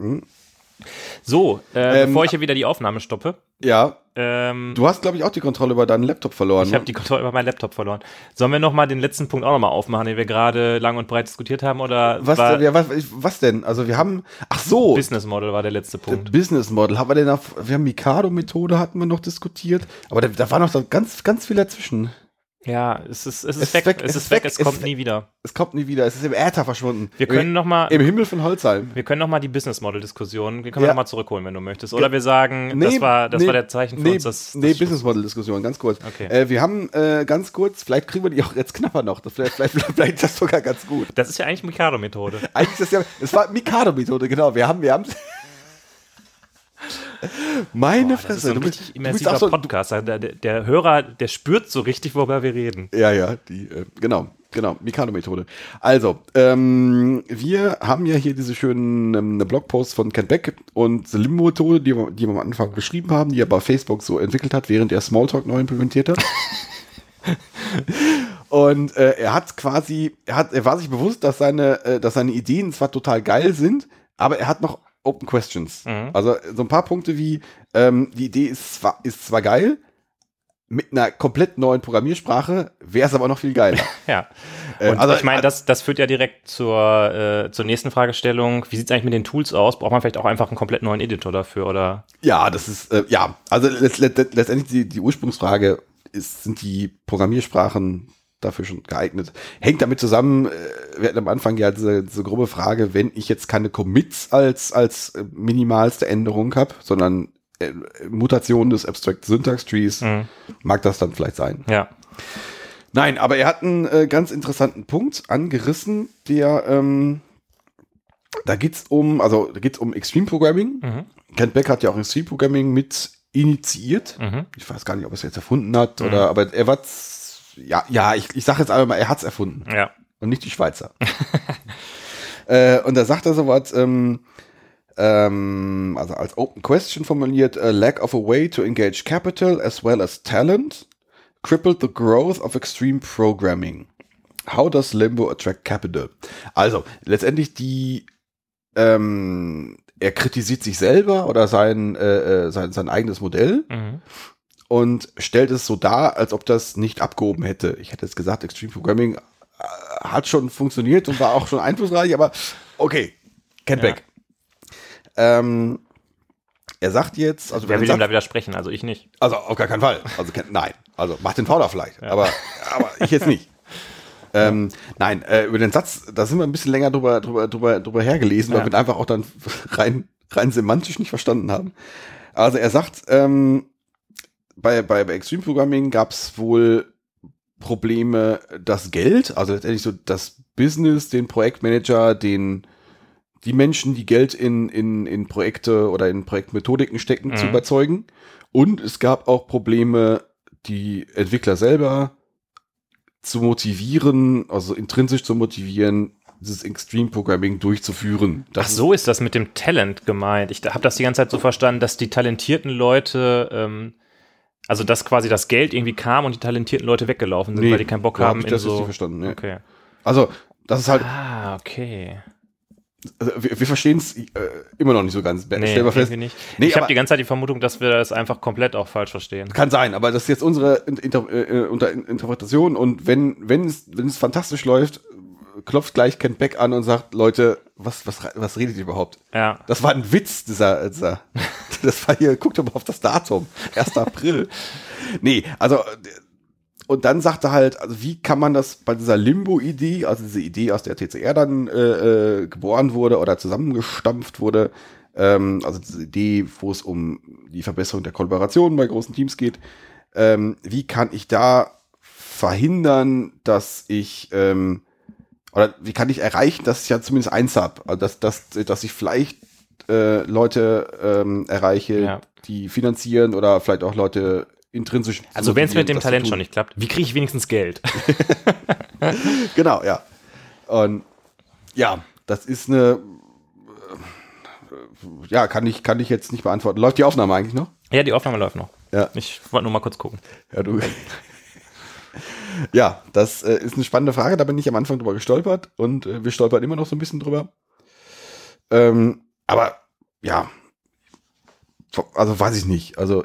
So, äh, Ähm, bevor ich hier wieder die Aufnahme stoppe. Ja, Ähm, du hast, glaube ich, auch die Kontrolle über deinen Laptop verloren. ich ne? habe die Kontrolle über meinen Laptop verloren. Sollen wir noch mal den letzten Punkt auch noch mal aufmachen, den wir gerade lang und breit diskutiert haben? Oder was, war denn, ja, was, was denn? Also wir haben, ach so, Business Model war der letzte Punkt? Business Model. Haben wir denn noch, wir haben Mikado-Methode hatten wir noch diskutiert, aber da, da war noch ganz, ganz viel dazwischen. Ja, es ist, es ist Es ist weg, weg, es ist weg, es es kommt nie wieder. Es kommt nie wieder, es ist im Äther verschwunden. Wir können noch mal, Im Himmel von Holzheim. wir können noch mal die Business Model Diskussion, die können wir Ja. noch mal zurückholen, wenn du möchtest. Oder wir sagen, das Nee, war, das nee, war der Zeichen für nee, uns, dass, nee, Business Model Diskussion, ganz kurz. Okay. Äh, wir haben äh, ganz kurz, vielleicht kriegen wir die auch jetzt knapper noch. Das, vielleicht, vielleicht, vielleicht ist das sogar ganz gut. das ist ja eigentlich Mikado-Methode. Eigentlich ist das ja, es war Mikado-Methode, genau. Wir haben, wir haben. Meine Das ist so Fresse, ein du bist, richtig immersiver so, Podcast. Der, der, der Hörer, der spürt so richtig, worüber wir reden. Ja, ja, die, äh, genau, genau, Mikado-Methode. Also, ähm, wir haben ja hier diese schönen ähm, eine Blogpost von Ken Beck und die Limbo-Methode, die, wir- die wir am Anfang beschrieben haben, die er bei Facebook so entwickelt hat, während er Smalltalk neu implementiert hat. und äh, er hat quasi, er hat, er war sich bewusst, dass seine, äh, dass seine Ideen zwar total geil sind, aber er hat noch Open Questions. Mhm. Also so ein paar Punkte wie, ähm, die Idee ist zwar, ist zwar geil, mit einer komplett neuen Programmiersprache wäre es aber noch viel geiler. Ja. Äh, Und also- ich meine, das, das führt ja direkt zur, äh, zur nächsten Fragestellung. Wie sieht es eigentlich mit den Tools aus? Braucht man vielleicht auch einfach einen komplett neuen Editor dafür? Oder Ja, das ist, äh, ja, also let, let, let, letztendlich die, die Ursprungsfrage ist, sind die Programmiersprachen dafür schon geeignet? Hängt damit zusammen, äh, wir hatten am Anfang ja diese, diese grobe Frage, wenn ich jetzt keine Commits als, als äh, minimalste Änderung habe, sondern äh, Mutation des Abstract Syntax Trees, Mhm. mag das dann vielleicht sein. ja. Nein, aber er hat einen äh, ganz interessanten Punkt angerissen, der, ähm, da geht's um, also da geht's um Extreme Programming. Mhm. Kent Beck hat ja auch Extreme Programming mit initiiert. Mhm. Ich weiß gar nicht, ob er es jetzt erfunden hat oder, aber er war's, ja, ja, ich, ich sage jetzt einfach mal, er hat's erfunden Ja. und nicht die Schweizer. äh, und da sagt er sowas, ähm, ähm, also als Open Question formuliert, a lack of a way to engage capital as well as talent crippled the growth of extreme programming. How does Limbo attract capital? Also, letztendlich die, ähm, er kritisiert sich selber oder sein, äh, äh, sein, sein eigenes Modell Mhm. Und stellt es so dar, als ob das nicht abgehoben hätte. Ich hätte jetzt gesagt, Extreme Programming äh, hat schon funktioniert und war auch schon einflussreich, aber okay, Ken Ja. Beck. Ähm, er sagt jetzt, also, Wer will er ihm da sagt, widersprechen? Also ich nicht. also auf gar keinen Fall. Also nein, also macht den Fauler vielleicht, aber, aber ich jetzt nicht. Ähm, nein, äh, über den Satz, da sind wir ein bisschen länger drüber, drüber, drüber, drüber hergelesen, Ja. weil wir ihn einfach auch dann rein, rein semantisch nicht verstanden haben. Also er sagt, ähm, bei, bei, bei Extreme Programming gab es wohl Probleme, das Geld, also letztendlich so das Business, den Projektmanager, den die Menschen, die Geld in, in, in Projekte oder in Projektmethodiken stecken, zu Mhm. überzeugen. Und es gab auch Probleme, die Entwickler selber zu motivieren, also intrinsisch zu motivieren, dieses Extreme Programming durchzuführen. Ach Das so ist das mit dem Talent gemeint. Ich habe das die ganze Zeit so verstanden, dass die talentierten Leute ähm, Also, dass quasi das Geld irgendwie kam und die talentierten Leute weggelaufen sind, weil die keinen Bock da hab haben ich in das so. richtig verstanden. Nee. Okay. Also, das ist halt, Ah, okay. also wir, wir verstehen es äh, immer noch nicht so ganz. Nee, Stell mal fest, nicht. Nee, ich habe die ganze Zeit die Vermutung, dass wir das einfach komplett auch falsch verstehen. Kann sein, aber das ist jetzt unsere Inter äh, unter Interpretation und wenn, wenn, es, wenn es fantastisch läuft, klopft gleich Ken Beck an und sagt, Leute, was, was, was redet ihr überhaupt? Ja. Das war ein Witz, dieser, dieser das war hier, guckt doch mal auf das Datum, 1. April. Nee, also, und dann sagte halt, also wie kann man das bei dieser Limbo-Idee, also diese Idee, aus der TCR dann äh, äh, geboren wurde oder zusammengestampft wurde, ähm, also diese Idee, wo es um die Verbesserung der Kollaboration bei großen Teams geht, ähm, wie kann ich da verhindern, dass ich ähm, oder wie kann ich erreichen, dass ich ja zumindest eins habe, also dass, dass, dass ich vielleicht äh, Leute ähm, erreiche, Ja. die finanzieren oder vielleicht auch Leute intrinsisch. Also, wenn es mit dem Talent schon nicht klappt, wie kriege ich wenigstens Geld? Genau, ja. Und ja, das ist eine. äh, Ja, kann ich, kann ich jetzt nicht beantworten. Läuft die Aufnahme eigentlich noch? ja, die Aufnahme läuft noch. Ja. Ich wollte nur mal kurz gucken. Ja, du. Ja, das äh, ist eine spannende Frage. Da bin ich am Anfang drüber gestolpert und äh, wir stolpern immer noch so ein bisschen drüber. Ähm, aber ja, also weiß ich nicht. Also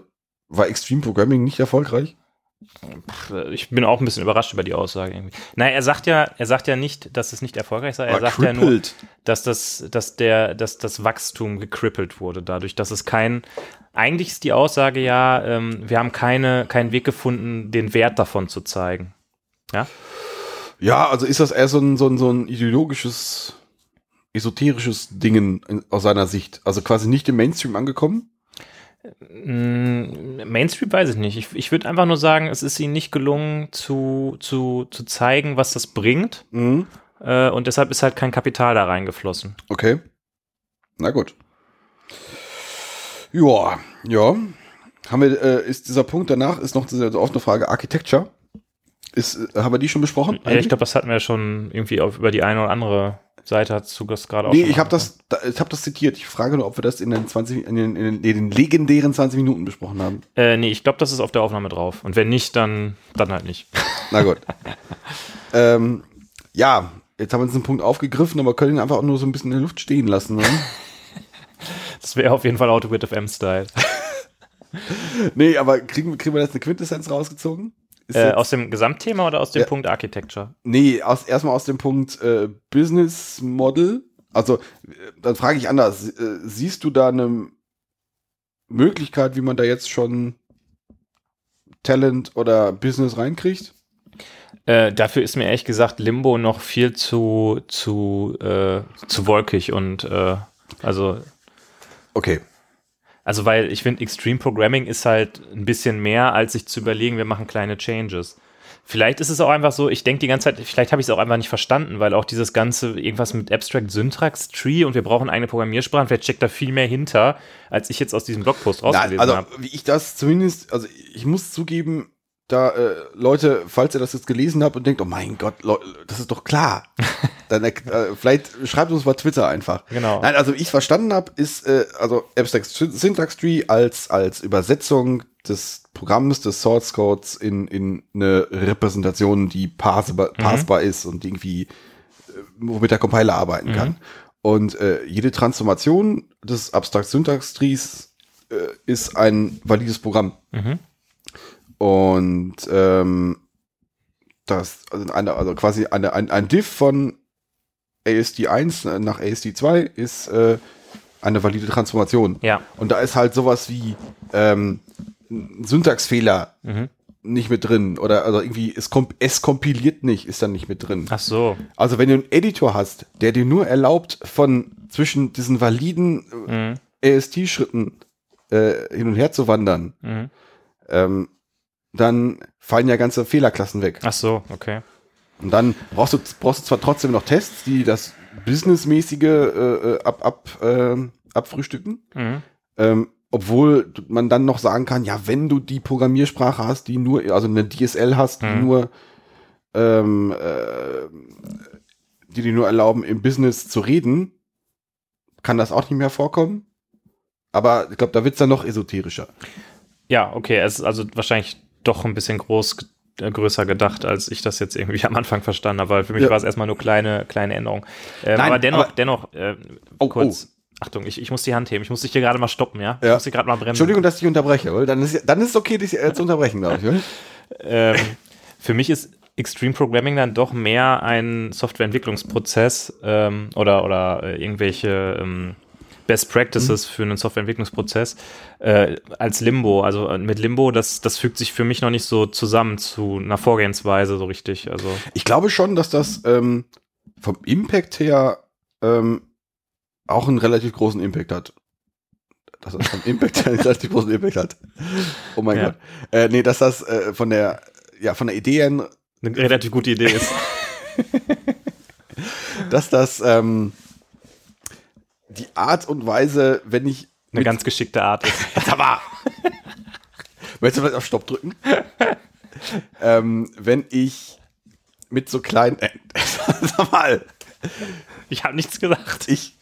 war Extreme Programming nicht erfolgreich? Ich bin auch ein bisschen überrascht über die Aussage irgendwie. Naja, er sagt ja, er sagt ja nicht, dass es nicht erfolgreich sei. Er War sagt ja nur, crippled. dass das, dass der, dass das Wachstum gekrippelt wurde, dadurch, dass es kein. Eigentlich ist die Aussage ja, ähm, wir haben keine, keinen Weg gefunden, den Wert davon zu zeigen. Ja. Ja, also ist das eher so ein, so ein, so ein ideologisches, esoterisches Dingen in, aus seiner Sicht. Also quasi nicht im Mainstream angekommen. Mm, Mainstream weiß ich nicht. Ich, ich würde einfach nur sagen, es ist ihnen nicht gelungen zu, zu, zu zeigen, was das bringt. Mhm. Äh, und deshalb ist halt kein Kapital da reingeflossen. Okay. Na gut. Ja, ja. Haben wir, äh, ist dieser Punkt danach, ist noch diese offene Frage Architecture. Ist, haben wir die schon besprochen? Ja, ich glaube, das hatten wir schon irgendwie auf, über die eine oder andere Seite hast du das gerade auch Nee, ich habe das, da- ich habe das zitiert. Ich frage nur, ob wir das in den 20, in den, in den, legendären 20 Minuten besprochen haben. Äh, nee, ich glaube, das ist auf der Aufnahme drauf. Und wenn nicht, dann, dann halt nicht. Na gut. ähm, ja, jetzt haben wir diesen Punkt aufgegriffen, aber können ihn einfach auch nur so ein bisschen in der Luft stehen lassen. Ne? Das wäre auf jeden Fall Autobit FM-Style. nee, aber kriegen, kriegen wir jetzt eine Quintessenz rausgezogen? Äh, aus dem Gesamtthema oder aus dem Ja. Punkt Architecture? Nee, aus, erstmal aus dem Punkt äh, Business Model. Also, äh, dann frage ich anders. Äh, siehst du da eine Möglichkeit, wie man da jetzt schon Talent oder Business reinkriegt? Äh, dafür ist mir ehrlich gesagt Limbo noch viel zu, zu, äh, zu wolkig und also Okay. Also, weil ich finde, Extreme Programming ist halt ein bisschen mehr, als sich zu überlegen, wir machen kleine Changes. Vielleicht ist es auch einfach so, ich denke die ganze Zeit, vielleicht habe ich es auch einfach nicht verstanden, weil auch dieses ganze irgendwas mit Abstract Syntax Tree und wir brauchen eigene Programmiersprachen, vielleicht steckt da viel mehr hinter, als ich jetzt aus diesem Blogpost rausgelesen also, habe. wie ich das zumindest, also ich muss zugeben, da äh, Leute, falls ihr das jetzt gelesen habt und denkt, oh mein Gott, Leu- das ist doch klar. Dann äh, vielleicht schreibt uns bei Twitter einfach. Genau. Nein, also wie ich verstanden habe, ist äh, also Abstract Syntax Tree als als Übersetzung des Programms des Source Codes in in eine Repräsentation, die parsbar, parsbar ist und irgendwie äh, womit der Compiler arbeiten kann. Und äh, jede Transformation des Abstract Syntax Trees äh, ist ein valides Programm. Mhm. Und ähm, das, also, eine, also quasi eine, ein, ein Diff von ASD 1 nach ASD 2 ist äh, eine valide Transformation. Ja. Und da ist halt sowas wie ähm, ein Syntaxfehler Mhm. nicht mit drin. Oder also irgendwie, es, komp es kompiliert nicht, ist dann nicht mit drin. Ach so. Also wenn du einen Editor hast, der dir nur erlaubt, von zwischen diesen validen Mhm. AST-Schritten äh, hin und her zu wandern, Mhm. ähm, dann fallen ja ganze Fehlerklassen weg. Ach so, okay. Und dann brauchst du, brauchst du zwar trotzdem noch Tests, die das Businessmäßige äh, äh, ab, ab, ähm, abfrühstücken, Mhm. ähm, obwohl man dann noch sagen kann, ja, wenn du die Programmiersprache hast, die nur, also eine DSL hast, die Mhm. nur, ähm, äh, die dir nur erlauben, im Business zu reden, kann das auch nicht mehr vorkommen. Aber ich glaube, da wird's dann noch esoterischer. Ja, okay, es ist also wahrscheinlich doch ein bisschen groß, äh, größer gedacht, als ich das jetzt irgendwie am Anfang verstanden habe, weil für mich Ja. war es erstmal nur kleine, kleine Änderungen. Ähm, Nein, aber dennoch, aber- dennoch, äh, Oh, kurz. Achtung, ich, ich muss die Hand heben. Ich muss dich hier gerade mal stoppen, ja? Ich Ja. muss dich gerade mal bremsen. Entschuldigung, dass ich unterbreche, oder? Dann ist, dann ist es okay, dich äh, zu unterbrechen, glaube ich. Oder? ähm, für mich ist Extreme Programming dann doch mehr ein Softwareentwicklungsprozess ähm, oder, oder äh, irgendwelche ähm, Best Practices für einen Softwareentwicklungsprozess äh, als Limbo. Also äh, mit Limbo, das, das fügt sich für mich noch nicht so zusammen zu einer Vorgehensweise so richtig. Also Ich glaube schon, dass das ähm, vom Impact her ähm, auch einen relativ großen Impact hat. Dass das vom Impact her einen relativ großen Impact hat. Oh mein Ja. Gott. Äh, nee, dass das äh, von der, ja, von der Idee her, eine relativ gute Idee ist. dass das ähm, die Art und Weise, wenn ich Eine ganz geschickte Art ist. Aber! Möchtest du vielleicht auf Stopp drücken? ähm, wenn ich mit so kleinen. Äh, sag mal, Ich habe nichts gesagt. ich.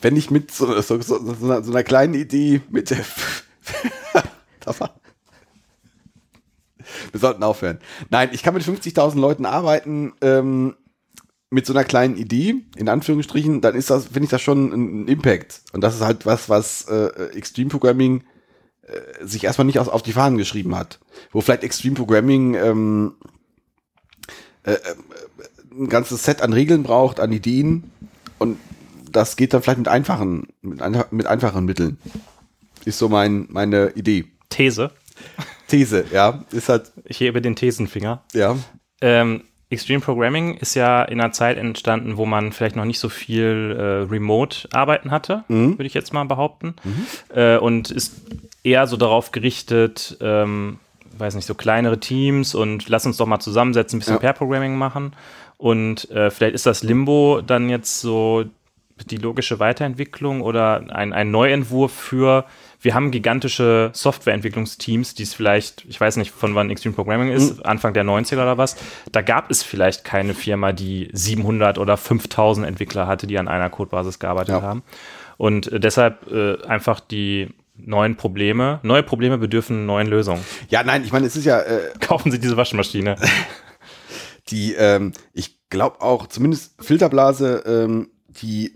Wenn ich mit so, so, so, so, einer, einer kleinen Idee mit der. Wir sollten aufhören. Nein, ich kann mit 50.000 Leuten arbeiten, ähm, mit so einer kleinen Idee, in Anführungsstrichen, dann ist das, finde ich das schon ein, Impact. Und das ist halt was, was äh, Extreme Programming äh, sich erstmal nicht aus, auf die Fahnen geschrieben hat. Wo vielleicht Extreme Programming ähm, äh, äh, ein ganzes Set an Regeln braucht, an Ideen. Und das geht dann vielleicht mit einfachen, mit, ein, mit einfachen Mitteln. Ist so mein, meine Idee. These. These, ja. Ist halt, Ich hebe den Thesenfinger. ja. Ähm, Extreme Programming ist ja in einer Zeit entstanden, wo man vielleicht noch nicht so viel äh, Remote-Arbeiten hatte, würde ich jetzt mal behaupten. Äh, und ist eher so darauf gerichtet, ähm, weiß nicht, so kleinere Teams und lass uns doch mal zusammensetzen, ein bisschen Ja. Pair-Programming machen. Und äh, vielleicht ist das Limbo dann jetzt so die logische Weiterentwicklung oder ein, ein Neuentwurf für, wir haben gigantische Softwareentwicklungsteams, die es vielleicht, ich weiß nicht, von wann Extreme Programming ist, Anfang der 90er oder was, da gab es vielleicht keine Firma, die 700 oder 5000 Entwickler hatte, die an einer Codebasis gearbeitet Ja. haben. Und äh, deshalb äh, einfach die neuen Probleme, neue Probleme bedürfen neuen Lösungen. Ja, nein, ich meine, es ist ja, äh, Kaufen Sie diese Waschmaschine. die, ähm, ich glaube auch, zumindest Filterblase, ähm, die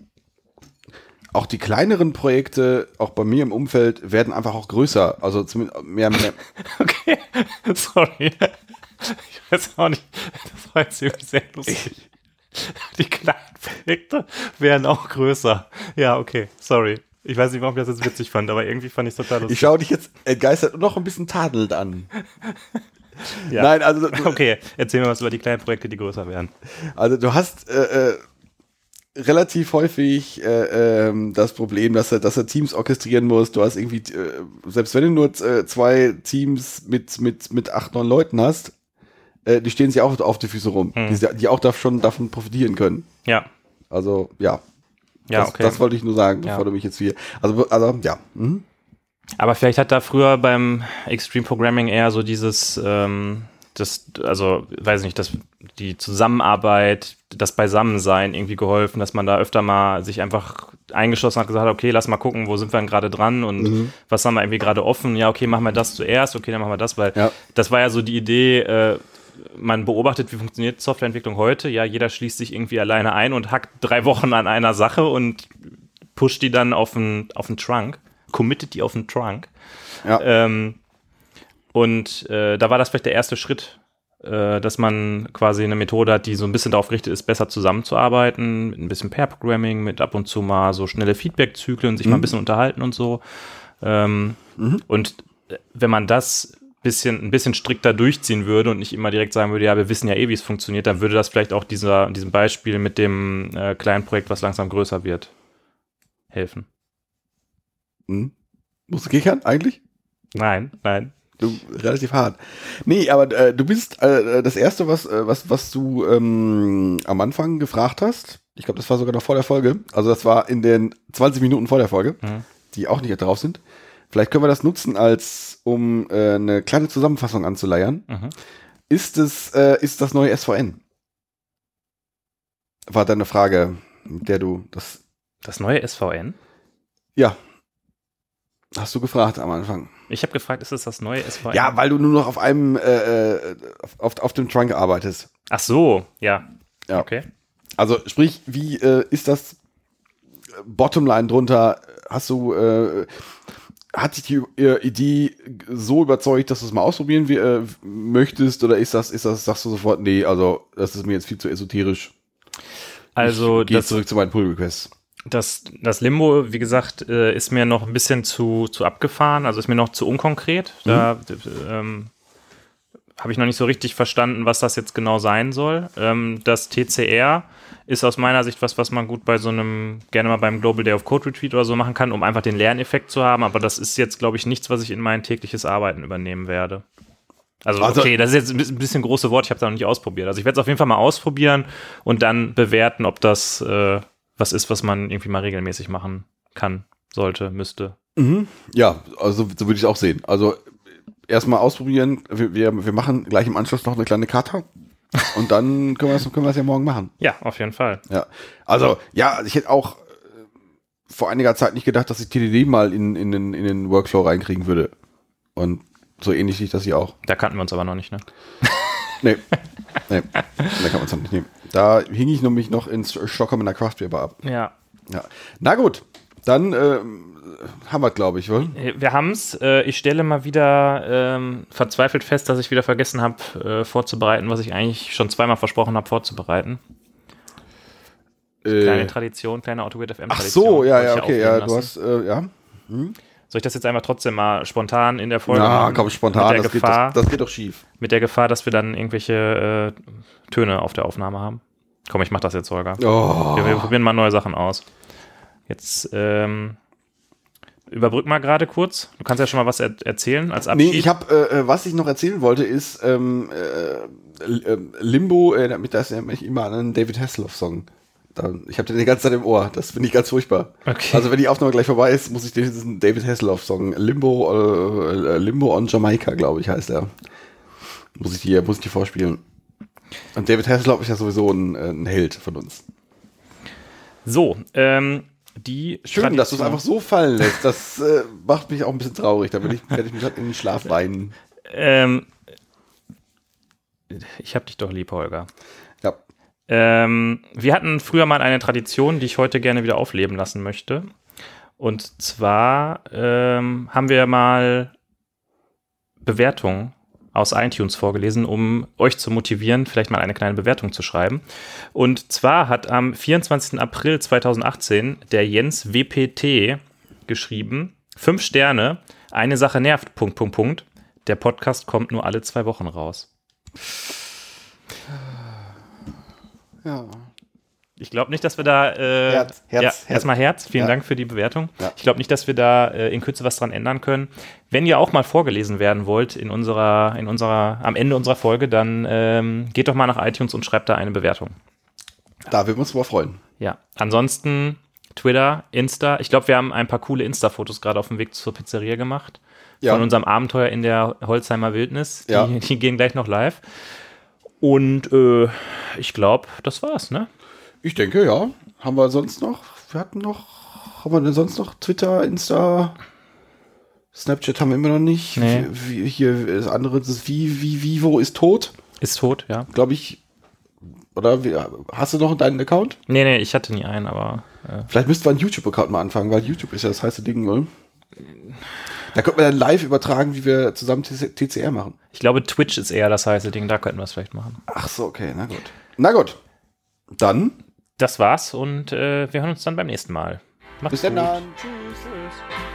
auch die kleineren Projekte, auch bei mir im Umfeld, werden einfach auch größer. Also zumindest mehr, mehr Okay, sorry. Ich weiß auch nicht, das war jetzt irgendwie sehr lustig. Die kleinen Projekte werden auch größer. Ja, okay, sorry. Ich weiß nicht, warum ich das jetzt witzig fand, aber irgendwie fand ich es total lustig. Ich schaue dich jetzt entgeistert und noch ein bisschen tadelt an. Ja. Nein, also, Okay, erzähl mir was über die kleinen Projekte, die größer werden. also du hast äh, äh, relativ häufig äh, ähm, das Problem, dass er, dass er Teams orchestrieren muss. Du hast irgendwie, äh, selbst wenn du nur äh, zwei Teams mit, mit, mit acht, neun Leuten hast, äh, die stehen sich auch auf die Füße rum, Hm. die, die auch da schon davon profitieren können. Ja, Also ja, ja, das, okay. das wollte ich nur sagen, Ja. bevor du mich jetzt hier. Also, also ja. Mhm. Aber vielleicht hat da früher beim Extreme Programming eher so dieses, ähm, das, also, weiß nicht, das, die Zusammenarbeit, das Beisammensein irgendwie geholfen, dass man da öfter mal sich einfach eingeschlossen hat, gesagt hat, okay, lass mal gucken, wo sind wir denn gerade dran und Mhm. was haben wir irgendwie gerade offen? Ja, okay, machen wir das zuerst, okay, dann machen wir das, weil Ja. das war ja so die Idee, äh, man beobachtet, wie funktioniert Softwareentwicklung heute. Ja, jeder schließt sich irgendwie alleine ein und hackt drei Wochen an einer Sache und pusht die dann auf den, auf den Trunk, committet die auf den Trunk. Ja. Ähm, und äh, da war das vielleicht der erste Schritt, äh, dass man quasi eine Methode hat, die so ein bisschen darauf gerichtet ist, besser zusammenzuarbeiten, mit ein bisschen Pair-Programming, mit ab und zu mal so schnelle Feedback-Zyklen, sich mal ein bisschen unterhalten und so. Ähm, Und äh, wenn man das bisschen, ein bisschen strikter durchziehen würde und nicht immer direkt sagen würde, ja, wir wissen ja eh, wie es funktioniert, dann würde das vielleicht auch dieser, diesem Beispiel mit dem äh, kleinen Projekt, was langsam größer wird, helfen. Mhm. Musst du kichern eigentlich? Nein, nein. Du, relativ hart. Nee, aber äh, du bist äh, das erste, was, äh, was, was du ähm, am Anfang gefragt hast. Ich glaube, das war sogar noch vor der Folge. Also das war in den 20 Minuten vor der Folge, Mhm. die auch nicht drauf sind. Vielleicht können wir das nutzen, als um äh, eine kleine Zusammenfassung anzuleiern. Mhm. Ist es, äh, ist das neue SVN? War deine Frage, mit der du das. Das neue SVN? Ja, Hast du gefragt am Anfang. Ich habe gefragt, ist es das neue SVM? Ja, weil du nur noch auf einem, äh, äh, auf, auf dem Trunk arbeitest. Ach so, ja. Ja. Okay. Also sprich, wie äh, ist das Bottomline drunter? Hast du, äh, hat dich die äh, Idee so überzeugt, dass du es mal ausprobieren wie, äh, möchtest? Oder ist das, ist das, sagst du sofort, nee, also das ist mir jetzt viel zu esoterisch. Also ich das, zurück zu meinen Pull Requests. Das, das Limbo, wie gesagt, äh, ist mir noch ein bisschen zu, zu abgefahren, also ist mir noch zu unkonkret. Da d- ähm, habe ich noch nicht so richtig verstanden, was das jetzt genau sein soll. Ähm, das TCR ist aus meiner Sicht was, was man gut bei so einem, gerne mal beim Global Day of Code Retreat oder so machen kann, um einfach den Lerneffekt zu haben. Aber das ist jetzt, glaube ich, nichts, was ich in mein tägliches Arbeiten übernehmen werde. Also, Also- okay, das ist jetzt ein bisschen- ein bisschen große Wort, ich habe es noch nicht ausprobiert. Also ich werde es auf jeden Fall mal ausprobieren und dann bewerten, ob das äh, was ist, was man irgendwie mal regelmäßig machen kann, sollte, müsste. Mhm. Ja, also so würde ich es auch sehen. Also erstmal ausprobieren. Wir, wir, wir machen gleich im Anschluss noch eine kleine Karte. Und dann können wir es können wir es ja morgen machen. Ja, auf jeden Fall. Ja. Also, ja, ich hätte auch äh, vor einiger Zeit nicht gedacht, dass ich TDD mal in, in, den, in den Workflow reinkriegen würde. Und so ähnlich liegt das hier auch. Da kannten wir uns aber noch nicht, ne? Nee. nee. Da kann man es noch nicht nehmen. Da hing ich nämlich noch ins Stockholm in der Craft Beer Bar ab. Ja. Ja. Na gut. Dann ähm, haben wir, glaube ich, wohl. Wir haben's. Äh, ich stelle mal wieder ähm, verzweifelt fest, dass ich wieder vergessen habe, äh, vorzubereiten, was ich eigentlich schon zweimal versprochen habe, vorzubereiten. Kleine Äh, Tradition, kleine Autogrid FM ach so, ja, ja, okay, ja, du hast, äh, ja. Soll ich das jetzt einfach trotzdem mal spontan in der Folge machen? komm, spontan, mit der, das geht, Gefahr, doch, das geht doch schief. mit der Gefahr, dass wir dann irgendwelche äh, Töne auf der Aufnahme haben. Komm, ich mach das jetzt, Holger. Oh. Wir, wir probieren mal neue Sachen aus. Jetzt ähm, überbrück mal gerade kurz. Du kannst ja schon mal was er erzählen als Abschied. Nee, ich habe, äh, äh, was ich noch erzählen wollte, ist ähm, äh, ähm, Limbo, äh, damit das erinnert mich immer an einen David Hasselhoff-Song. Ich habe den die ganze Zeit im Ohr. Das finde ich ganz furchtbar. Okay. Also wenn die Aufnahme gleich vorbei ist, muss ich diesen David Hasselhoff-Song Limbo, äh, Limbo on Jamaica, glaube ich, heißt er. Muss ich dir, muss ich dir vorspielen. Und David Hasselhoff ist ja sowieso ein, äh, ein Held von uns. So, ähm, die Schön, dass du es Tradition- einfach so fallen lässt. Das äh, macht mich auch ein bisschen traurig. Da werde ich, werd ich mich halt in den Schlaf weinen. Ähm, ich hab dich doch lieb, Holger. Ähm, wir hatten früher mal eine Tradition, die ich heute gerne wieder aufleben lassen möchte. Und zwar ähm, haben wir mal Bewertungen aus iTunes vorgelesen, um euch zu motivieren, vielleicht mal eine kleine Bewertung zu schreiben. Und zwar hat am 24. April 2018 der Jens WPT geschrieben, fünf Sterne, eine Sache nervt, Punkt, Punkt, Punkt. Der Podcast kommt nur alle zwei Wochen raus. Ja. Ich glaube nicht, dass wir da. Äh, Herz, Herz, ja, Herz. Erstmal Herz. Vielen Ja. Dank für die Bewertung. Ja. Ich glaube nicht, dass wir da äh, in Kürze was dran ändern können. Wenn ihr auch mal vorgelesen werden wollt in unserer, in unserer, am Ende unserer Folge, dann ähm, geht doch mal nach iTunes und schreibt da eine Bewertung. Da würden wir uns mal freuen. Ja. Ansonsten Twitter, Insta. Ich glaube, wir haben ein paar coole Insta-Fotos gerade auf dem Weg zur Pizzeria gemacht. Ja. Von unserem Abenteuer in der Holzheimer Wildnis. Die, Ja. die gehen gleich noch live. Und äh, ich glaube, das war's, ne? Ich denke, ja. Haben wir sonst noch? Wir hatten noch. Haben wir denn sonst noch Twitter, Insta? Snapchat haben wir immer noch nicht. Nee. Wie, hier das andere, das wie, wie, Vivo ist tot, Ist tot, ja. glaube ich. Oder wie, hast du noch deinen Account? Nee, nee, ich hatte nie einen, aber äh, Vielleicht müssten wir einen YouTube-Account mal anfangen, weil YouTube ist ja das heiße Ding, oder? Da könnten wir dann live übertragen, wie wir zusammen TC TCR machen. ich glaube, Twitch ist eher das heiße Ding, da könnten wir es vielleicht machen. Ach so, okay, na gut. Na gut. Dann Das war's und äh, wir hören uns dann beim nächsten Mal. Macht's bis dann. gut. dann. Tschüss.